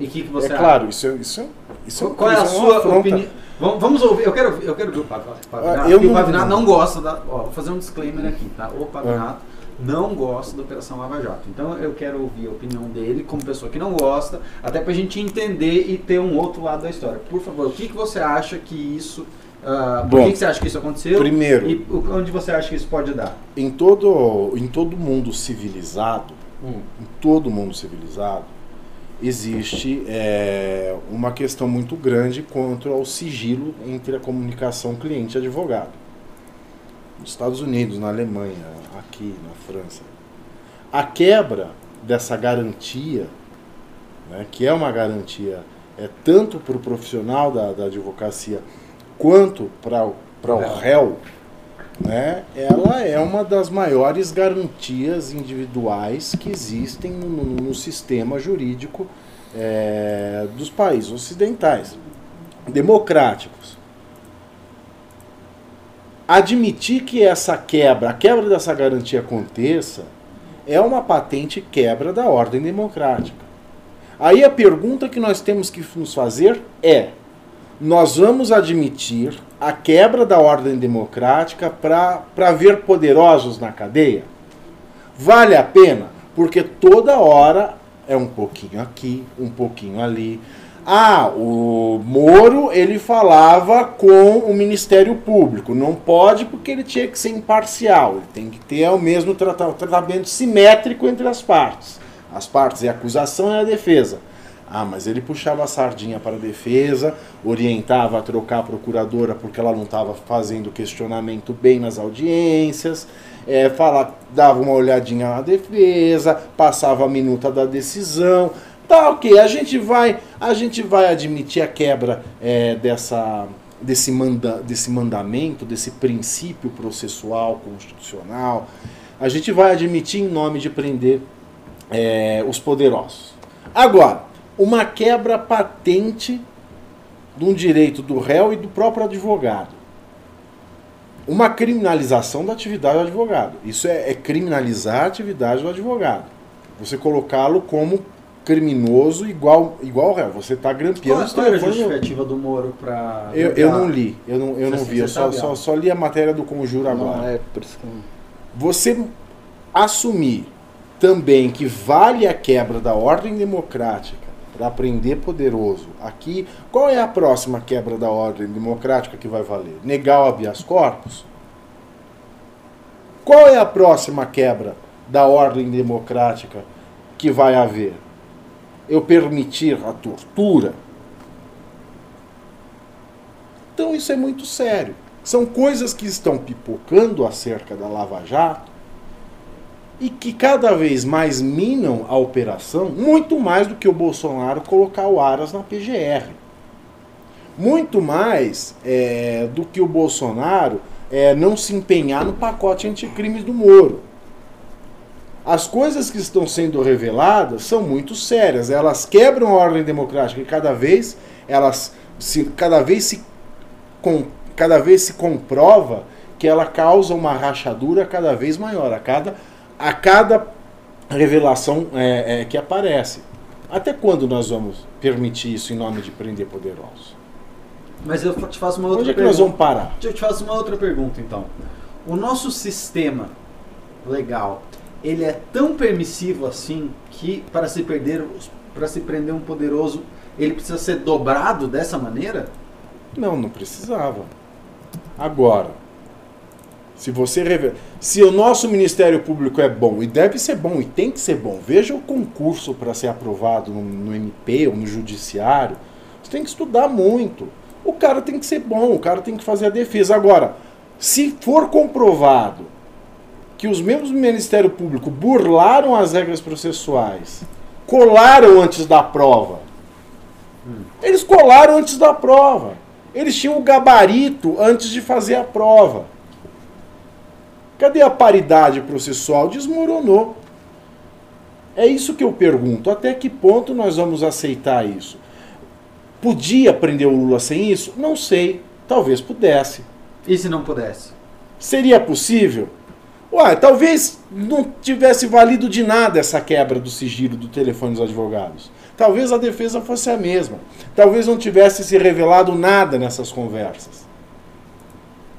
E o que, que você é claro, isso é, isso é, isso Qual é a sua opinião? Vamos, vamos ouvir, eu quero, eu quero ver o Pav- Pavinato. Ah, eu o não- Pavinato não gosta da. Ó, vou fazer um disclaimer aqui, tá? O Pavinato não gosta da Operação Lava Jato. Então eu quero ouvir a opinião dele como pessoa que não gosta, até pra gente entender e ter um outro lado da história. Por favor, o que, que você acha que isso. ah, por Bom, que, você acha que isso aconteceu? primeiro- E onde você acha que isso pode dar? Em todo, em todo mundo civilizado, Hum. em todo mundo civilizado, existe é, uma questão muito grande quanto ao sigilo entre a comunicação cliente e advogado. Nos Estados Unidos, na Alemanha, aqui na França. A quebra dessa garantia né, que é uma garantia é tanto para o profissional da, da advocacia quanto para o réu, né, ela é uma das maiores garantias individuais que existem no, no- sistema jurídico é, dos países ocidentais, democráticos. Admitir que essa quebra, a quebra dessa garantia aconteça, é uma patente quebra da ordem democrática. Aí a pergunta que nós temos que nos fazer é: nós vamos admitir a quebra da ordem democrática para ver poderosos na cadeia? Vale a pena? Porque toda hora é um pouquinho aqui, um pouquinho ali. Ah, o Moro ele falava com o Ministério Público. Não pode porque ele tinha que ser imparcial. Ele tem que ter o mesmo trata- tratamento simétrico entre as partes. As partes é a acusação e a defesa. Ah, mas ele puxava a sardinha para a defesa, orientava a trocar a procuradora porque ela não estava fazendo questionamento bem nas audiências, é, fala, dava uma olhadinha na defesa, passava a minuta da decisão. Tá, ok, a gente vai, a gente vai admitir a quebra é, dessa, desse, manda, desse mandamento, desse princípio processual constitucional. A gente vai admitir em nome de prender é, os poderosos. Agora, uma quebra patente de um direito do réu e do próprio advogado. Uma criminalização da atividade do advogado. Isso é, é criminalizar a atividade do advogado. Você colocá-lo como criminoso igual, igual ao réu. Você está grampeando Qual, qual era a no- justificativa do Moro pra. eu, eu não li, eu não, eu não vi, eu só, só, só li a matéria do Conjuro agora Não, é por isso que... você assumir também que vale a quebra da ordem democrática para prender poderoso aqui, qual é a próxima quebra da ordem democrática que vai valer? Negar o habeas corpus? Qual é a próxima quebra da ordem democrática que vai haver? Eu permitir a tortura? Então isso é muito sério. São coisas que estão pipocando acerca da Lava Jato e que cada vez mais minam a operação, muito mais do que o Bolsonaro colocar o Aras na PGR. Muito mais é, do que o Bolsonaro é, não se empenhar no pacote anticrimes do Moro. As coisas que estão sendo reveladas são muito sérias. Elas quebram a ordem democrática e cada vez elas se, cada vez se com, cada vez se comprova que ela causa uma rachadura cada vez maior a cada, a cada revelação é, é, que aparece. Até quando nós vamos permitir isso em nome de prender poderosos? Mas eu te faço uma outra Onde é que pergunta. nós vamos parar? Eu te faço uma outra pergunta então. O nosso sistema legal, ele é tão permissivo assim que para se perder, para se prender um poderoso, ele precisa ser dobrado dessa maneira? Não, não precisava. Agora, se você revela, se o nosso Ministério Público é bom e deve ser bom e tem que ser bom, veja o concurso para ser aprovado no, no MP ou no Judiciário. Você tem que estudar muito. O cara tem que ser bom, o cara tem que fazer a defesa. Agora, se for comprovado que os membros do Ministério Público burlaram as regras processuais, colaram antes da prova, eles colaram antes da prova. Eles tinham o gabarito antes de fazer a prova. Cadê a paridade processual? Desmoronou. É isso que eu pergunto. Até que ponto nós vamos aceitar isso? Podia prender o Lula sem isso? Não sei. Talvez pudesse. E se não pudesse? Seria possível? Ué, talvez não tivesse valido de nada essa quebra do sigilo do telefone dos advogados. Talvez a defesa fosse a mesma. Talvez não tivesse se revelado nada nessas conversas.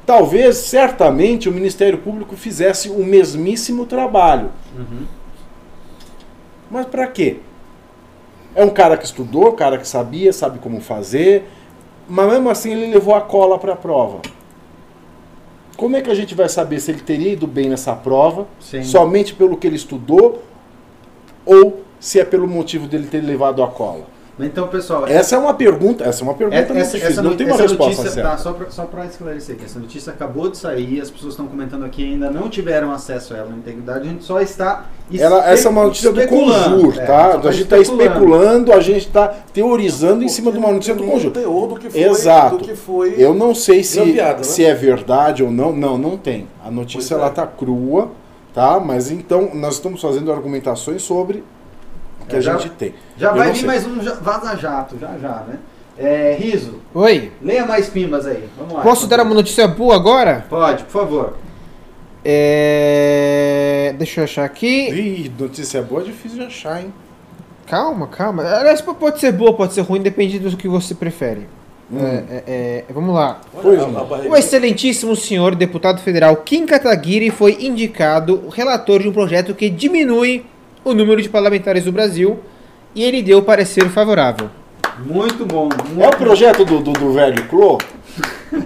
Talvez, certamente, o Ministério Público fizesse o mesmíssimo trabalho. Mas para quê? É um cara que estudou, cara que sabia, sabe como fazer, mas mesmo assim ele levou a cola para a prova. Como é que a gente vai saber se ele teria ido bem nessa prova, Sim. somente pelo que ele estudou, ou se é pelo motivo dele ter levado a cola? Então, pessoal, Essa é uma pergunta, essa é uma pergunta essa, muito essa, difícil, essa não tem uma essa resposta notícia, certa. tá, só pra, só pra esclarecer que essa notícia acabou de sair, as pessoas estão comentando aqui ainda não tiveram acesso a ela na integridade, a gente só está Ela, essa é uma notícia do Conjur, é, tá? A gente está especulando, a gente está teorizando em cima de uma notícia do Tem Conjur. teor do que foi, Exato. Do que foi Eu não sei se, né? se é verdade ou não. Não, não tem. A notícia Pois é. tá crua, tá? Mas então nós estamos fazendo argumentações sobre que É, a já- gente tem. Já Eu vai vir sei. mais um ja- vaza-jato, já já, né? É, Riso, Oi. leia mais pimbas aí, vamos lá. Posso dar uma notícia boa agora? Pode, por favor. É... Deixa eu achar aqui. Ih, notícia boa é difícil de achar, hein? Calma, calma. Aliás, pode ser boa, pode ser ruim, depende do que você prefere. Hum. É, é, é, vamos lá. O excelentíssimo senhor deputado federal Kim Kataguiri foi indicado relator de um projeto que diminui o número de parlamentares do Brasil e ele deu parecer favorável. Muito bom. Muito É o projeto do, do, do velho Clô?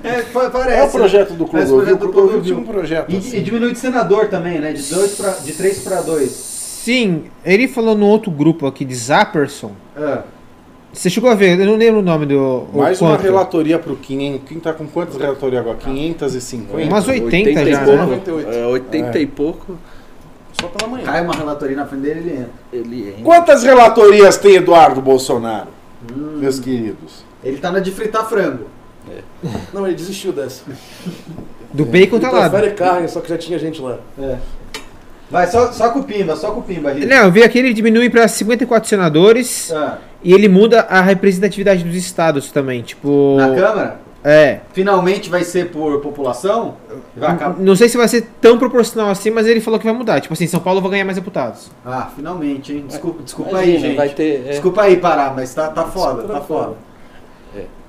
É, pa- parece. É o projeto do Parece Clodovil. o projeto do Clodovil tinha um projeto E, assim. e diminui de senador também, né? De, dois pra, de 3 para 2. Sim, ele falou no outro grupo aqui de Zapperson. Ah, Você chegou a ver, eu não lembro o nome do. Mais uma quanto. relatoria pro Kim, hein? Kim tá com quantas relatorias agora? 550? Umas 80 e já, pouco, né? 98. É, 80 É. e pouco, Só pela manhã. cai uma relatoria na frente dele ele entra. ele entra. Quantas relatorias tem Eduardo Bolsonaro? Meus queridos. Ele tá na de fritar frango. Não, ele desistiu dessa. Do bacon Ele tá lá. prefere carne, só que já tinha gente lá. É. Vai, só, só com o Pimba, só com o Pimba, Riso. Não, eu vi aqui ele diminui para 54 senadores Ah, e ele muda a representatividade dos estados também. Tipo. na Câmara, É. finalmente vai ser por população? Vai acabar. Não sei se vai ser tão proporcional assim, mas ele falou que vai mudar. Tipo assim, São Paulo vai ganhar mais deputados. Ah, finalmente, hein? Desculpa, desculpa Imagina, aí, gente. vai ter, é. Desculpa aí parar, mas tá, tá foda, tá foda.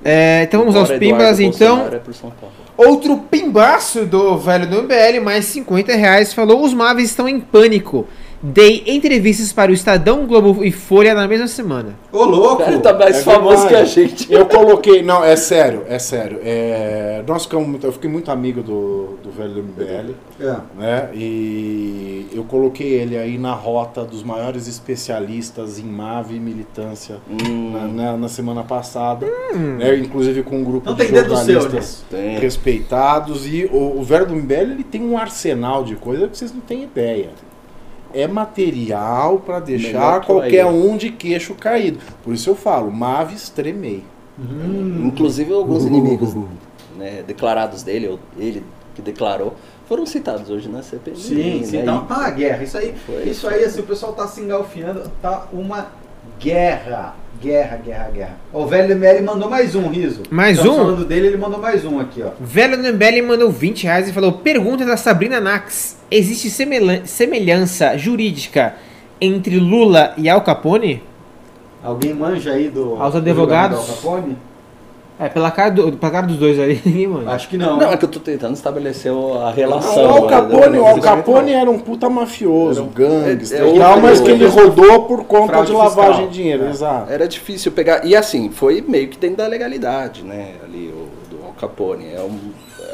É, então vamos aos pimbas, então. É por São Paulo. Outro pimbaço do velho do MBL, mais 50 reais, falou: os Mavis estão em pânico. Dei entrevistas para o Estadão, Globo e Folha na mesma semana. Ô, louco! Cara tá mais É famoso que a gente. Eu coloquei, não, é sério, é sério. É, nós ficamos muito- eu fiquei muito amigo do, do velho do MBL, É. né? E eu coloquei ele aí na rota dos maiores especialistas em MAV e militância Hum, na, na- na semana passada, né? Inclusive com um grupo Não de tem dedo seu jornalistas tem. respeitados e o, o velho do MBL ele tem um arsenal de coisas que vocês não têm ideia. É material para deixar qualquer aí. um de queixo caído. Por isso eu falo, Maves tremei. Inclusive alguns inimigos né, declarados dele, ou ele que declarou, foram citados hoje na CPI. Sim, sim, né? tá, tá uma guerra. Isso aí, Foi. isso aí, assim, o pessoal tá se engalfiando, tá uma guerra. Guerra, guerra, guerra. O velho MBL mandou mais um, Riso. Mais Estamos um? falando dele, ele mandou mais um aqui, ó. Velho MBL mandou 20 reais e falou: Pergunta da Sabrina Nax: Existe semelhan- semelhança jurídica entre Lula e Al Capone? Alguém manja aí do. Aos do advogados? do Al Capone? É, pela cara, do, pela cara dos dois ali, ninguém manda. Acho que não. Não, é que eu tô tentando estabelecer a O relação. Al né, Capone, o Al Capone era um puta mafioso, gangster é, é e tal, mas que ele rodou por conta Fraude de lavagem fiscal. de dinheiro, É. exato. Era difícil pegar. E assim, foi meio que dentro da legalidade, né? Ali, o do Al Capone. É um,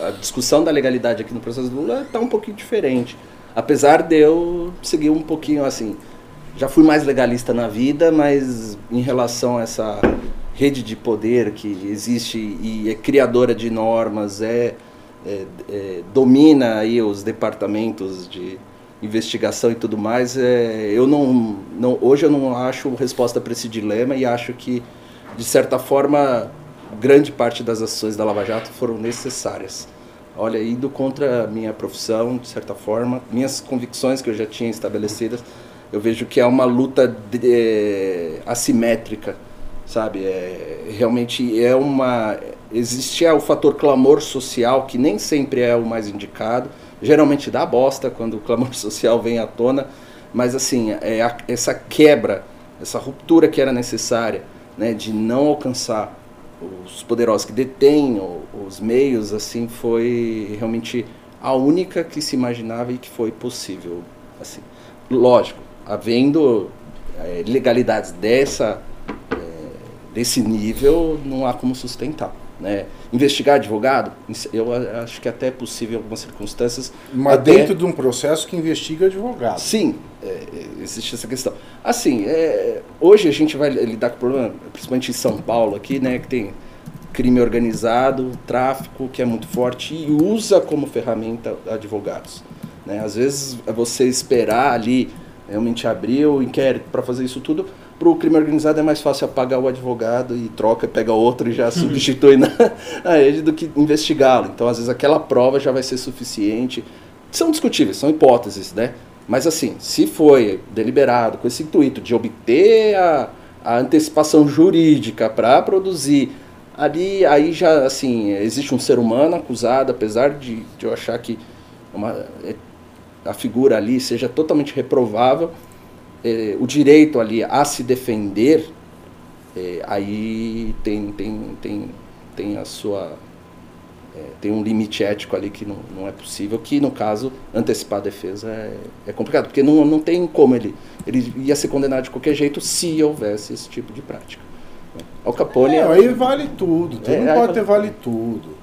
a discussão da legalidade aqui no processo do Lula tá um pouquinho diferente. Apesar de eu seguir um pouquinho assim. Já fui mais legalista na vida, mas em relação a essa rede de poder que existe e é criadora de normas, é, é- é- domina aí os departamentos de investigação e tudo mais, é, eu não, não hoje eu não acho resposta para esse dilema e acho que de certa forma grande parte das ações da Lava Jato foram necessárias. Olha, indo contra a minha profissão, de certa forma, minhas convicções que eu já tinha estabelecidas, eu vejo que é uma luta de- é, assimétrica, sabe? É, realmente é uma. Existe é, o fator clamor social, que nem sempre é o mais indicado, geralmente dá bosta quando o clamor social vem à tona, mas assim, é a- essa quebra, essa ruptura que era necessária, né, de não alcançar os poderosos que detêm os meios, assim, foi realmente a única que se imaginava e que foi possível, assim. Lógico, havendo eh, legalidades dessa eh, desse nível, não há como sustentar. Né? Investigar advogado, eu acho que até é possível em algumas circunstâncias. Mas até- dentro de um processo que investiga advogado. Sim, é, é, existe essa questão. Assim, é, hoje a gente vai lidar com o problema, principalmente em São Paulo aqui, né, que tem crime organizado, tráfico, que é muito forte e usa como ferramenta advogados. Né? Às vezes é você esperar ali realmente abrir o inquérito para fazer isso tudo, para o crime organizado é mais fácil apagar o advogado e troca, pega outro e já substitui na, na ele do que investigá-lo. Então, às vezes, aquela prova já vai ser suficiente. São discutíveis, são hipóteses, né? Mas assim, se foi deliberado com esse intuito de obter a, a antecipação jurídica para produzir, ali aí já assim, existe um ser humano acusado, apesar de, de eu achar que uma, é- a figura ali seja totalmente reprovável, é, o direito ali a se defender, é, aí tem, tem, tem, tem a sua. é, tem um limite ético ali que não, não é possível, que no caso, antecipar a defesa é, é complicado, porque não, não tem como ele. Ele ia ser condenado de qualquer jeito se houvesse esse tipo de prática. né? Al Capone. É, aí vale tudo. Tu É, não pode ter vale tudo.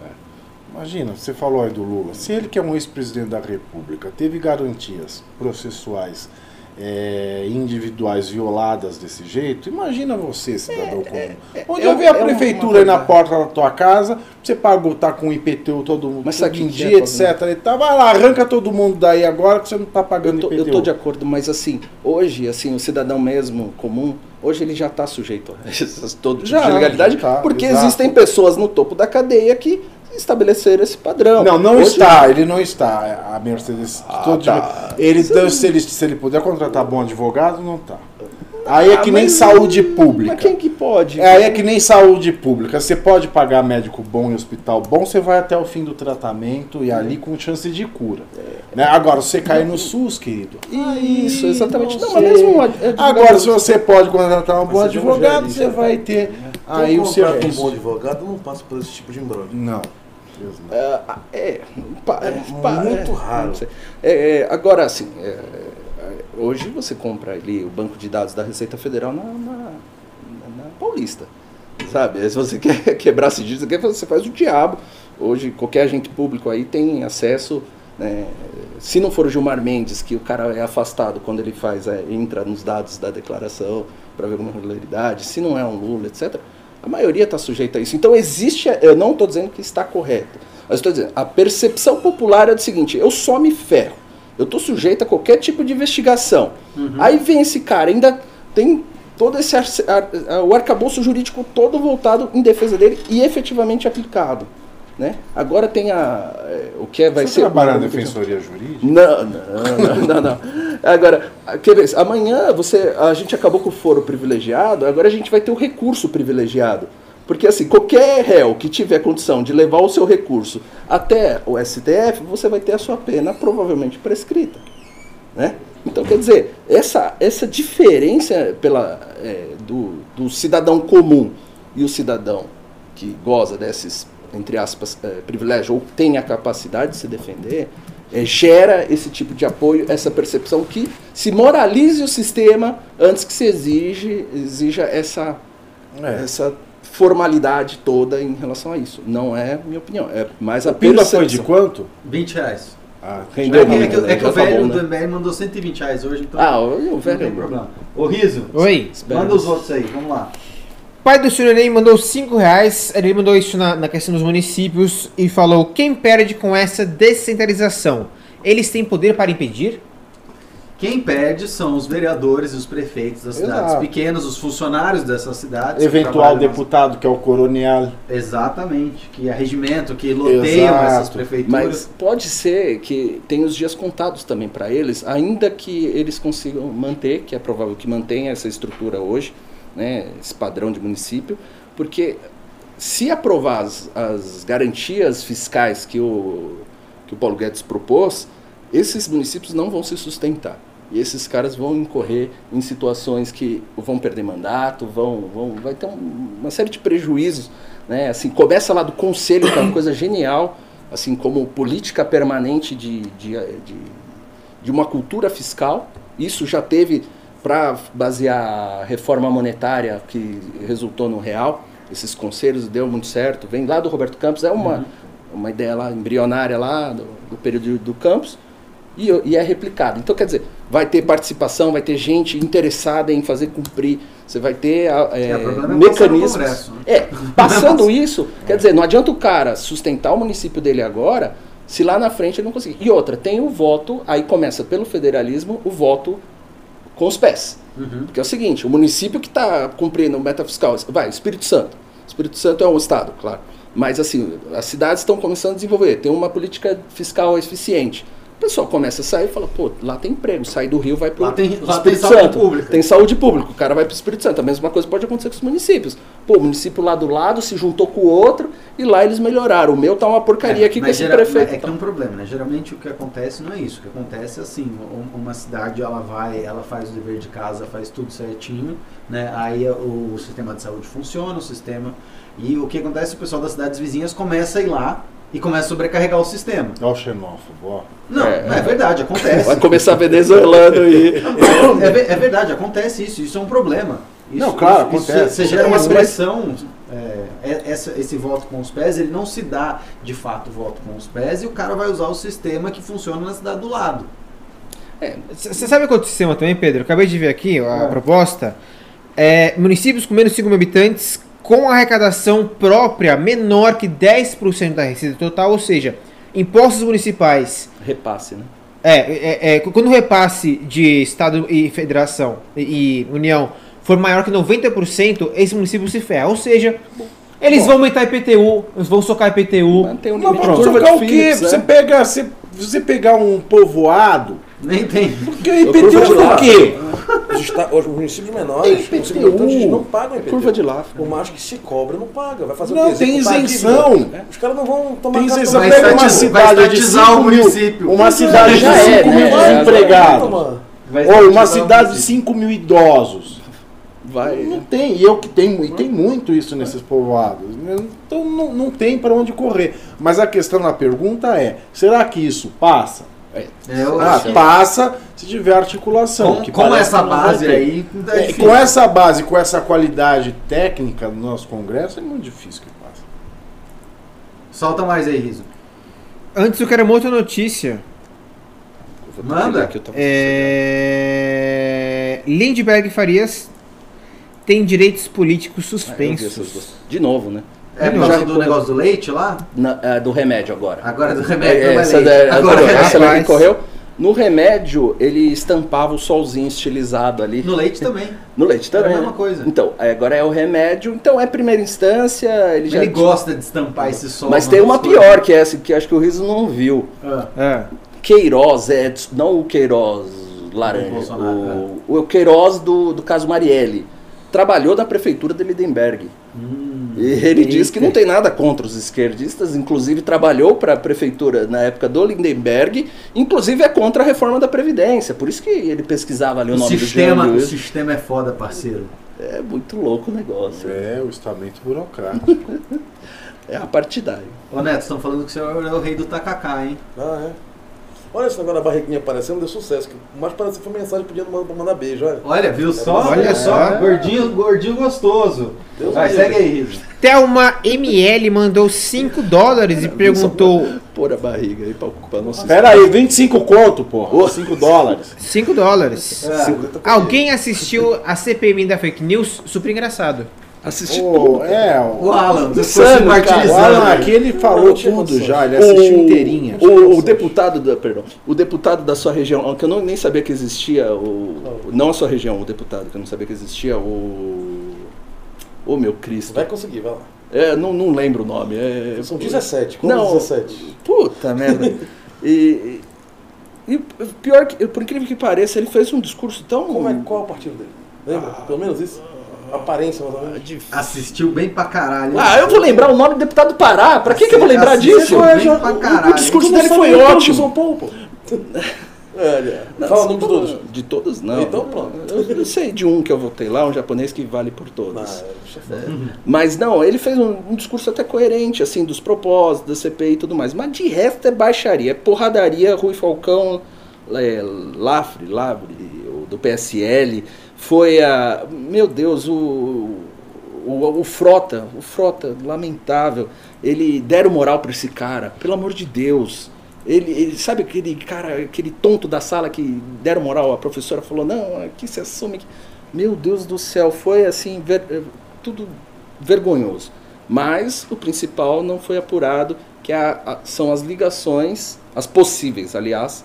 Imagina, você falou aí do Lula. Se ele que é um ex-presidente da República teve garantias processuais é, individuais violadas desse jeito, imagina você, cidadão comum. Onde é eu ver a é prefeitura aí na porta da tua casa, você pagou, tá com o IPTU todo mundo Mas todo é, dia, etc. E tá, vai lá, arranca todo mundo daí agora que você não tá pagando Eu tô, IPTU. eu tô de acordo, mas assim, hoje, assim, o cidadão mesmo comum, hoje ele já está sujeito a essas, todo tipo Já, de ilegalidade, já tá, porque exato. existem pessoas no topo da cadeia que estabeleceram esse padrão. Não, não Hoje- está, ele não está. A Mercedes. todo tá. dia- ele, se, ele, se ele puder contratar bom advogado, não tá. Aí é que Ah, nem mas- saúde pública. Mas quem que pode? É, aí é que nem saúde pública. Você pode pagar médico bom em hospital bom, você vai até o fim do tratamento e ali com chance de cura. Né? Agora, você cair no SUS, querido. Isso, exatamente. Não, sei. mas mesmo Agora, se você pode contratar um bom um advogado, você né? vai ter aí o contrata um serviço. bom advogado não passa por esse tipo de embrulho. Não. Deus não. É, é, pa- É pa- muito é, raro. É, é, agora, assim, é, é, hoje você compra ali o banco de dados da Receita Federal na, na- na- Paulista, sabe? Se você quer quebrar sigilo, você faz o diabo. Hoje, qualquer agente público aí tem acesso, né, se não for o Gilmar Mendes, que o cara é afastado quando ele faz, é, entra nos dados da declaração para ver alguma irregularidade, se não é um Lula, etc., a maioria está sujeita a isso. Então existe, eu não estou dizendo que está correto, mas estou dizendo, a percepção popular é do seguinte, eu só me ferro, eu estou sujeito a qualquer tipo de investigação. Aí vem esse cara, ainda tem todo esse ar- ar- o arcabouço jurídico todo voltado em defesa dele e efetivamente aplicado. Né? Agora tem a, é, o que é- vai Você ser... trabalha na defensoria jurídica? Não, não, não, não. Agora, amanhã você, a gente acabou com o foro privilegiado, agora a gente vai ter o recurso privilegiado. Porque assim, qualquer réu que tiver condição de levar o seu recurso até o STF, você vai ter a sua pena provavelmente prescrita. Né? Então, quer dizer, essa, essa diferença pela, é, do, do cidadão comum e o cidadão que goza desses, entre aspas, é, privilégios ou tem a capacidade de se defender, é, gera esse tipo de apoio, essa percepção que se moralize o sistema antes que se exige, exija essa, É. essa formalidade toda em relação a isso. Não é minha opinião, é mais a A pila foi de percepção. quanto? 20 reais. Ah, Rendeu É que, é que- é que o tá velho bom, né? do velho mandou 120 reais hoje, então Ah, o, o não tem velho. problema. Ô Riso, Oi. manda os outros aí, vamos lá. Pai do Surinei mandou 5 reais. Ele mandou isso na, na questão dos municípios e falou: quem perde com essa descentralização? Eles têm poder para impedir? Quem perde são os vereadores e os prefeitos das cidades Exato. pequenas, os funcionários dessas cidades. que Eventual nas- deputado, que é o coronel. Exatamente, que é regimento, que loteiam Exato. essas prefeituras. Mas pode ser que tem os dias contados também para eles, ainda que eles consigam manter, que é provável que mantenha essa estrutura hoje, né, esse padrão de município, porque se aprovar as, as garantias fiscais que o, que o Paulo Guedes propôs, esses municípios não vão se sustentar. E esses caras vão incorrer em situações que vão perder mandato, vão, vão, vai ter um- uma série de prejuízos. Né? Assim, começa lá do conselho, que é uma coisa genial, assim como política permanente de, de, de, de uma cultura fiscal. Isso já teve para basear a reforma monetária que resultou no real. esses conselhos, deu muito certo, vem lá do Roberto Campos, é uma, uma ideia lá embrionária lá do, do período do Campos, e, e é replicado. Então, quer dizer, vai ter participação, vai ter gente interessada em fazer cumprir, você vai ter é, É, é mecanismos. Congresso, né? É, passando isso, quer dizer, não adianta o cara sustentar o município dele agora, se lá na frente ele não conseguir. E outra, tem o voto, aí começa pelo federalismo, o voto com os pés. Uhum. Porque é o seguinte, o município que está cumprindo meta fiscal, vai, Espírito Santo. Espírito Santo é um estado, claro. Mas assim, as cidades estão começando a desenvolver, tem uma política fiscal eficiente. O pessoal começa a sair e fala, pô, lá tem emprego, sai do Rio, vai para o Espírito lá tem saúde Santo. pública. Tem saúde pública, o cara vai para o Espírito Santo. A mesma coisa pode acontecer com os municípios. Pô, o município lá do lado se juntou com o outro e lá eles melhoraram. O meu tá uma porcaria aqui com esse prefeito. É que tem um problema, né? Geralmente o que acontece não é isso. O que acontece é assim, um- uma cidade ela vai, ela faz o dever de casa, faz tudo certinho, né? Aí o, o sistema de saúde funciona, o sistema e o que acontece? O pessoal das cidades vizinhas começa a ir lá e começa a sobrecarregar o sistema. Olha o xenófobo, ó. Não, É. é, verdade, acontece. Vai começar venezuelano e. É, é verdade, acontece isso. Isso é um problema. Isso, Não, claro, isso- acontece. Você gera uma pressão. é, é- essa- esse voto com os pés, ele não se dá de fato voto com os pés e o cara vai usar o sistema que funciona na cidade do lado. Você sabe qual é o sistema também, Pedro? Eu acabei de ver aqui a É. proposta. É, municípios com menos de 5 mil habitantes com arrecadação própria menor que 10% da receita total, ou seja, impostos municipais. Repasse, né? É, é, é, quando o repasse de Estado e Federação e, e União for maior que 90%, esse município se ferra. Ou seja, eles vão aumentar IPTU, eles vão socar IPTU. Mas tem um Mas limite curva trocar de o quê? Phillips, Você né? pega, você, você pegar um povoado, Nem tem. porque IPTU de por quê? Os, esta- os municípios menores, Tem os IPTU. habitantes não pagam IPTU. Curva de Lafra. Por mais que se cobra, não paga. Vai fazer Não, o quê? tem isenção. dívida? Os caras não vão tomar Tem isenção. Vai Pega uma cidade de estatizar 5 o mil, município. uma cidade de Já 5 é, mil né? Já é. empregados, Mano. Vai ou uma o cidade de município. 5 mil idosos. Vai. Não tem, e eu que tenho, e tem muito isso nesses povoados. Então não, não tem para onde correr. Mas a questão na pergunta é: será que isso passa? É, eu Ah, passa se tiver articulação. com, que com essa base aí, é É, com essa base, com essa qualidade técnica do nosso Congresso, é muito difícil que passe. Solta mais aí, Riso. Antes eu quero uma outra notícia. Manda. aqui, É... Lindbergh Farias tem direitos políticos Ah, suspensos. duas. De novo, né? É por Já causa do negócio do leite lá? Na- é, do remédio agora. Agora do remédio É, é essa leite. da- Agora essa- é essa daqui correu. No remédio, ele estampava o solzinho estilizado ali. No leite também. No leite Era a também. mesma coisa. Então, agora é o remédio. Então é primeira instância. Ele já Ele gosta de estampar esse sol. Mas tem uma coisas. pior que essa, que acho que o Riso não viu. Ah, É. Queiroz, é, não o Queiroz laranja, O o, o Queiroz do, do caso Marielle. Trabalhou na prefeitura de Lindenberg. E ele diz que não tem nada contra os esquerdistas, inclusive trabalhou para a prefeitura na época do Lindenberg, inclusive é contra a reforma da Previdência. Por isso que ele pesquisava ali o, o nome sistema, do o Jean sistema é foda, parceiro. É muito louco o negócio. É, o estamento burocrático. É a partidária. Ô Neto, estão falando que você é o rei do tacacá, hein? Ah, é. Olha esse negócio da barriguinha aparecendo, deu sucesso. que O mais parecido foi mensagem pedindo mandar, pra mandar beijo, olha. Olha, viu só? Olha Olha só. só, gordinho, gordinho gostoso. Deus Vai, segue aí. Thelma ML mandou 5 dólares e perguntou. Pôr a barriga aí pra ocupar nosso Pera aí, 25 conto, porra. 5 dólares. 5 dólares. Alguém assistiu a CPMI da fake news? Super engraçado. Assistiu Ô, é, o, O Alan, ficou se cara. o. Alan aqui ele falou tudo já, ele assistiu inteirinha. O, o deputado da, perdão, o deputado da sua região, que eu não, nem sabia que existia o não a sua região, o deputado que eu não sabia que existia o o meu Cristo. Vai conseguir, vai lá. É, não, não lembro o nome. É, São 17, como Não. 17? Puta merda. E, e, pior que, por incrível que pareça, ele fez um discurso tão Como é, qual é o partido dele? Lembra? Pelo menos isso? Aparência, mais ou menos. Assistiu bem pra caralho. Ah, eu vou lembrar o nome do deputado do Pará. Pra que, que eu vou lembrar disso? bem pra caralho. O discurso dele foi o ótimo. São Paulo, pô. Olha, Não, fala o nome de todos. De todos não. Então, pronto. Eu, eu sei de um que eu votei lá, um japonês que vale por Ah, todos. é, deixa eu falar. Mas não, ele fez um, um discurso até coerente, assim, dos propósitos da CPI e tudo mais. Mas de resto é baixaria, é porradaria, Rui Falcão, é, Lafre, Lavre, o do PSL. Foi a. Meu Deus, o. o, o Frota, o Frota, lamentável. Ele deram moral pra esse cara, pelo amor de Deus. Ele, ele- sabe aquele cara, aquele tonto da sala que deram moral, a professora falou, não, aqui se assume que. Meu Deus do céu, foi assim, ver- eh, tudo vergonhoso. Mas o principal não foi apurado, que é a- a- são as ligações, as possíveis, aliás,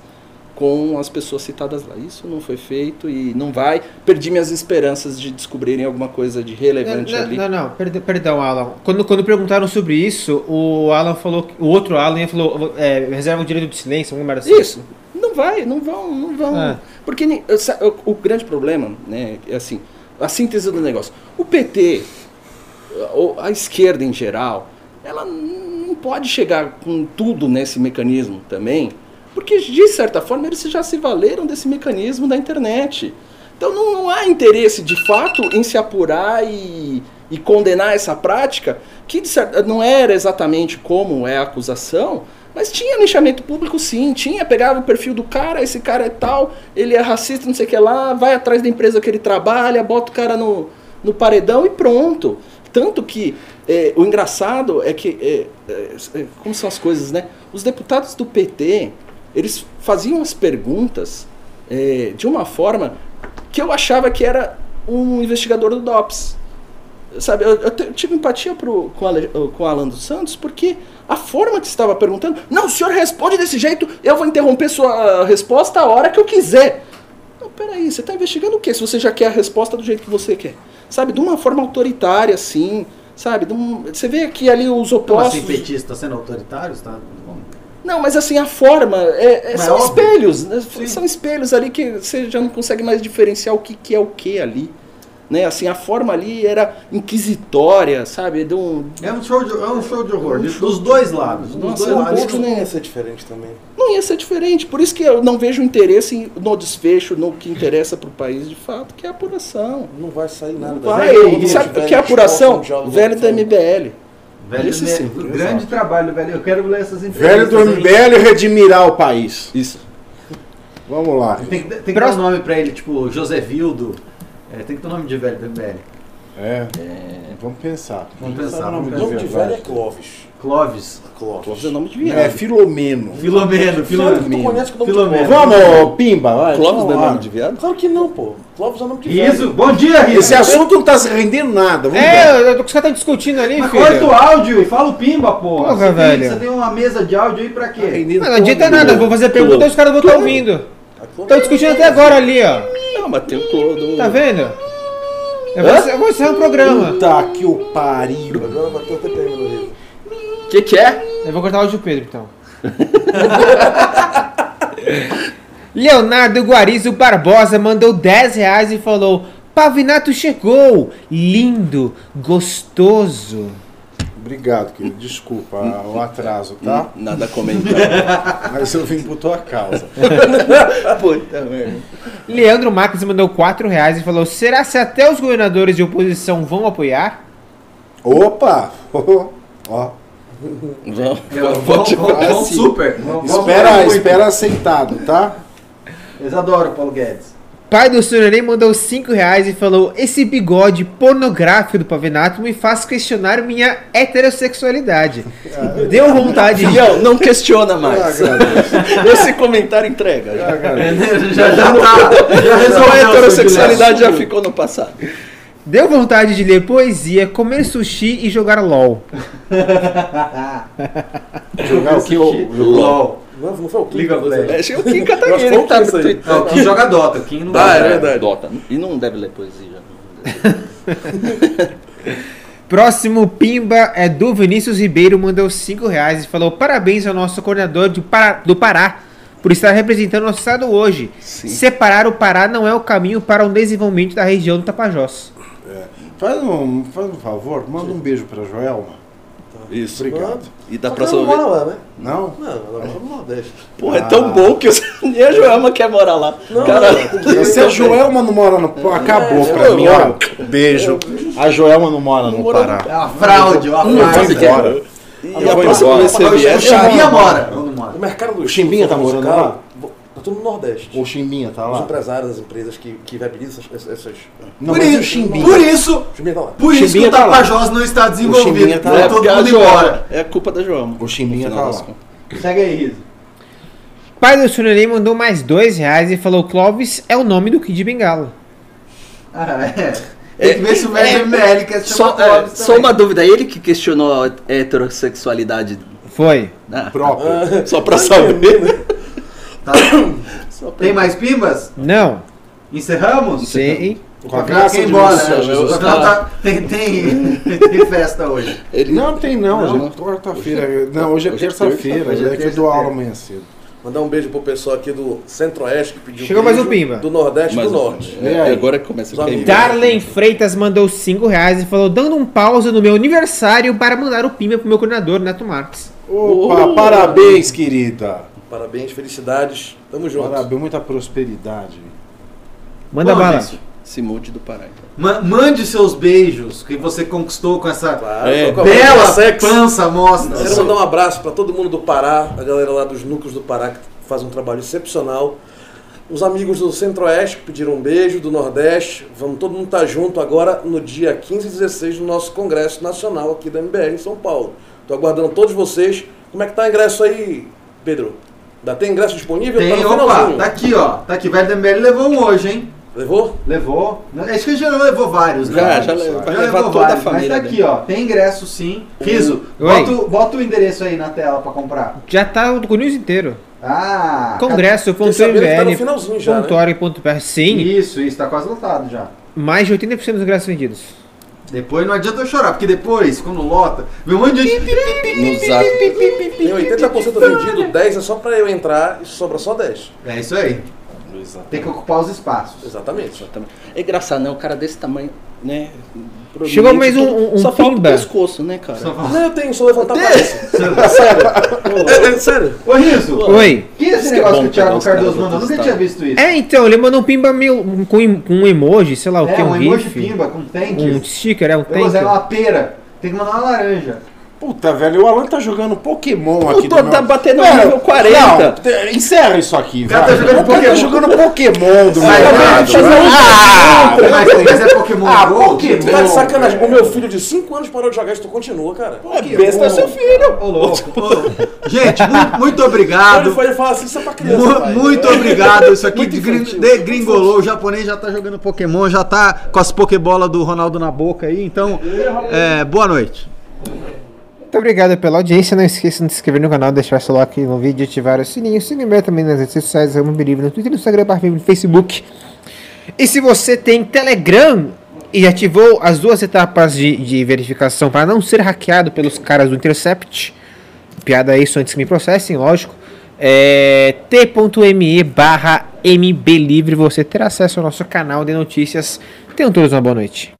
com as pessoas citadas lá. Isso não foi feito e não vai. Perdi minhas esperanças de descobrirem alguma coisa de relevante Não, ali. não, não, perdão, perdão, Alan. Quando, quando perguntaram sobre isso, o Alan falou, o outro Alan falou, é, reserva o direito de silêncio, vamos lembrar assim. Isso. Não vai, não vão, não vão. É. Porque o, o grande problema, né, é assim, a síntese do negócio. O PT, ou a esquerda em geral, ela não pode chegar com tudo nesse mecanismo também, porque de certa forma eles já se valeram desse mecanismo da internet. Então não, não há interesse de fato em se apurar e, e condenar essa prática, que certa, não era exatamente como é a acusação, mas tinha linchamento público sim, tinha, pegava o perfil do cara, esse cara é tal, ele é racista, não sei o que lá, vai atrás da empresa que ele trabalha, bota o cara no, no paredão e pronto. Tanto que é, o engraçado é que, é, é, como são as coisas, né? Os deputados do PT, eles faziam as perguntas é, de uma forma que eu achava que era um investigador do DOPS. Sabe, eu, eu tive empatia pro, com, Ale- com o Alan dos Santos, porque a forma que estava perguntando, não, o senhor responde desse jeito, eu vou interromper sua resposta a hora que eu quiser. Não, peraí, você está investigando o quê? Se você já quer a resposta do jeito que você quer. Sabe, de uma forma autoritária, assim, sabe? um- você vê aqui ali os Como opostos. assim, petista sendo autoritário? Tá? Não, mas assim, a forma. é- é- são óbvio. espelhos. né? São espelhos ali que você já não consegue mais diferenciar o que, que é o que ali. Né? Assim, a forma ali era inquisitória, sabe? De um, É um show de, é um show de horror, de- dos dois lados. Dos Nossa, dois um lados. pouco, nem ia ser diferente também. não ia ser diferente. Por isso que eu não vejo interesse no desfecho, no que interessa para o país de fato, que é a apuração. Não vai sair nada. Não vai. Sabe o que é apuração? um diálogo Velho da. MBL. Velho, Isso né, sim, grande trabalho, velho. Eu quero ler essas entrevistas. Velho do? MBL redimirar o país. Isso. Vamos lá. Tem que, tem que dar Próximo. um nome pra ele, tipo José Vildo. É, tem que ter um nome de velho do MBL. É. Vamos pensar. Vamos pensar, o nome O de velho é Clóvis. Clóvis. Clóvis. Clóvis é nome de É viado. Filomeno. Filomeno, Filomeno. Tu Filomeno. conhece o nome de Filomeno. Vamos, Pimba, vai. Clóvis não é nome de viado? Claro que não, pô. Clóvis é nome de velho. Riso, bom dia, Riso. Esse assunto não tá se rendendo nada. Vamos ver. É, os caras estão discutindo ali, Mas filho. corta o áudio e fala o pimba, porra. Porra, você, velho. Tem, você tem uma mesa de áudio aí pra quê? rendendo Não, não adianta todo nada, eu mundo. vou fazer pergunta e os caras vão estar ouvindo. A Clóvis- Estão discutindo até agora ali, ó. Não, mas tem o Clodo. Tá vendo? Eu vou, eu vou encerrar o programa. Puta que o pariu. Agora vai ter o TPM no Rio. O que, que é? Eu vou cortar o áudio do Pedro, então. Leonardo Guarizo Barbosa mandou 10 reais e falou: Pavinato chegou! Lindo, gostoso. Obrigado, querido. Desculpa o atraso, tá? Nada a comentar. Mas eu vim por tua causa. Puta merda. Leandro Marques mandou 4 reais e falou: Será se até os governadores de oposição vão apoiar? Opa! Ó, Vamos, Vamos, vamos, vamos, vamos assim. super. Espera, muito. espera aceitado, tá? Eles adoram o Paulo Guedes. Pai do Surerê mandou 5 reais e falou: Esse bigode pornográfico do Pavinato me faz questionar minha heterossexualidade. Deu vontade de. Filhão, não questiona mais. agradeço. Esse comentário entrega. Já. agradeço. já, já tá. Já resolveu. A heterossexualidade já ficou no passado. Deu vontade de ler poesia, comer sushi e jogar LOL. Jogar o que? O- LOL. Não, não foi o Kim Liga? É, o Kim acho que o tá Kim no isso aí. Twitter. Não, quem joga Dota, quem não Ah, é joga. verdade. Dota. E não deve ler poesia. Próximo Pimba é do Vinícius Ribeiro, mandou 5 reais e falou: Parabéns ao nosso coordenador do Pará, do Pará por estar representando nosso estado hoje. Sim. Separar o Pará não é o caminho para o desenvolvimento da região do Tapajós. Faz um, faz um favor, manda um beijo pra Joelma. Isso. Obrigado. E da Só próxima ela não vez. mora lá, né? Não? Não, ela mora no Nordeste. Porra, é tão bom que nem a Joelma quer morar lá. Não, Cara, não, Se a Joelma não mora no. Pô, acabou É, pra mim, ó. Beijo. A Joelma não mora no mora Pará. É uma fraude, uma fraude. que é? embora. E a próxima embora. vez você O vier, Chimbinha já- mora. O mercado do O Chimbinha tá morando lá? Tá tudo no Nordeste. O Chimbinha tá Os lá? empresários, as empresas que, que viabilizam essas. essas... Não, por, isso, Chimbinha. por isso, O Chimbinha tá lá. por isso que Chimbinha o tá lá. Tapajós não está desenvolvido. Chimbinha tá lá. todo mundo embora. É culpa da Joelma. O Chimbinha tá lá. das. Segue aí, Riso. Pai do Sunelei mandou mais dois reais e falou: Clóvis é o nome do Kid Bengala. Ah, é. Tem que ver se o Médio é, ML quer se Só, chamar é, só uma dúvida, ele que questionou a heterossexualidade. Foi. Ah, Próprio. só pra saber. Tá. Tem mais pimbas? Não. Encerramos? Sim. O Com a Gabriel graça quer ir embora, Deus, né? O tá- tem, tem, tem festa hoje. Ele Não, tem não, Não, hoje não. é quarta-feira. Não, hoje é é terça-feira. é É que eu dou terça-feira. aula amanhã cedo. Mandar um beijo pro pessoal aqui do Centro-Oeste que pediu Chegou beijo, mais um pimba. Do Nordeste e do Norte. E aí? agora que começa Os a amigos. queimar. Darlen Freitas mandou 5 reais e falou: dando um pausa no meu aniversário para mandar o Pimba pro meu coordenador, Neto Marques. Opa, Oh. parabéns, querida. Parabéns, felicidades. Tamo junto. Parabéns, muita prosperidade. Manda Bom, bala. mude do Pará. ma- mande seus beijos que você conquistou com essa Claro, É, com bela banda Sex. pança mostra. Quero mandar um abraço para todo mundo do Pará, a galera lá dos núcleos do Pará que faz um trabalho excepcional. Os amigos do Centro-Oeste que pediram um beijo, do Nordeste. Vamos todo mundo estar junto agora no dia 15 e 16 do nosso Congresso Nacional aqui da MBR em São Paulo. Estou aguardando todos vocês. Como é que tá o ingresso aí, Pedro? Ainda tem ingresso disponível? Tem, tá no opa, tá aqui, ó. Tá aqui. Velho da MBL levou um hoje, hein? Levou? Levou. Acho que ele já levou vários, né? Já, já levou. Já levou toda a vários, família Mas tá aqui, ó. Tem ingresso sim. Riso, bota, o- bota o endereço aí na tela pra comprar. Já tá o news inteiro. Ah, que tá no finalzinho já, né? Sim, Isso, isso, tá quase lotado já. mais de 80% dos ingressos vendidos. Depois não adianta eu chorar, porque depois, quando lota, vem um monte de gente. No zap. Tem 80% vendido, 10 é só para eu entrar e sobra só 10. É isso aí. Tem que ocupar os espaços. Exatamente. É engraçado, né? Um cara desse tamanho, né? Chegou mais um- um- um Só falta o pimba. pescoço, né, cara? Não, eu tenho, só levantar a cabeça. É sério. É, é sério. Ô, Riso, Oi. que é esse que é negócio que o Thiago Cardoso do mandou? Nunca tinha visto isso. É, então, ele mandou um Pimba meio, com, um emoji, sei lá o que, É, um um emoji pimba com tank. Um sticker, é um Eu usei tank. uma pera. Tem que mandar uma laranja. Puta, velho, o Alan tá jogando Pokémon O aqui. Tô- do tá meu- batendo Velho, nível 40. Não, encerra isso aqui, cara vai. tá jogando o cara tá Pokémon. jogando Pokémon do Vai, meu lado. Ah, mas, mas é Pokémon Ah, Go? Pokémon. Tá de sacanagem. O meu filho de 5 anos parou de jogar isso, tu continua, cara. É besta é seu filho. Ô, louco. Ô, Gente, muito, muito Ele obrigado. foi falar assim, isso é pra criança, Mu- pai. muito obrigado. Isso aqui degringolou. O japonês já tá jogando Pokémon, já tá com as Pokébolas do Ronaldo na boca aí. Então, é, boa noite. Muito obrigado pela audiência. Não esqueça de se inscrever no canal, deixar seu like no vídeo, ativar o sininho. Se lembrar também nas redes sociais, Amo Believe no Twitter, no Instagram, no Facebook. E se você tem Telegram e ativou as duas etapas de, de verificação para não ser hackeado pelos caras do Intercept, piada isso antes que me processem, lógico. É t.me barra mblivre, você terá acesso ao nosso canal de notícias. Tenham todos uma boa noite.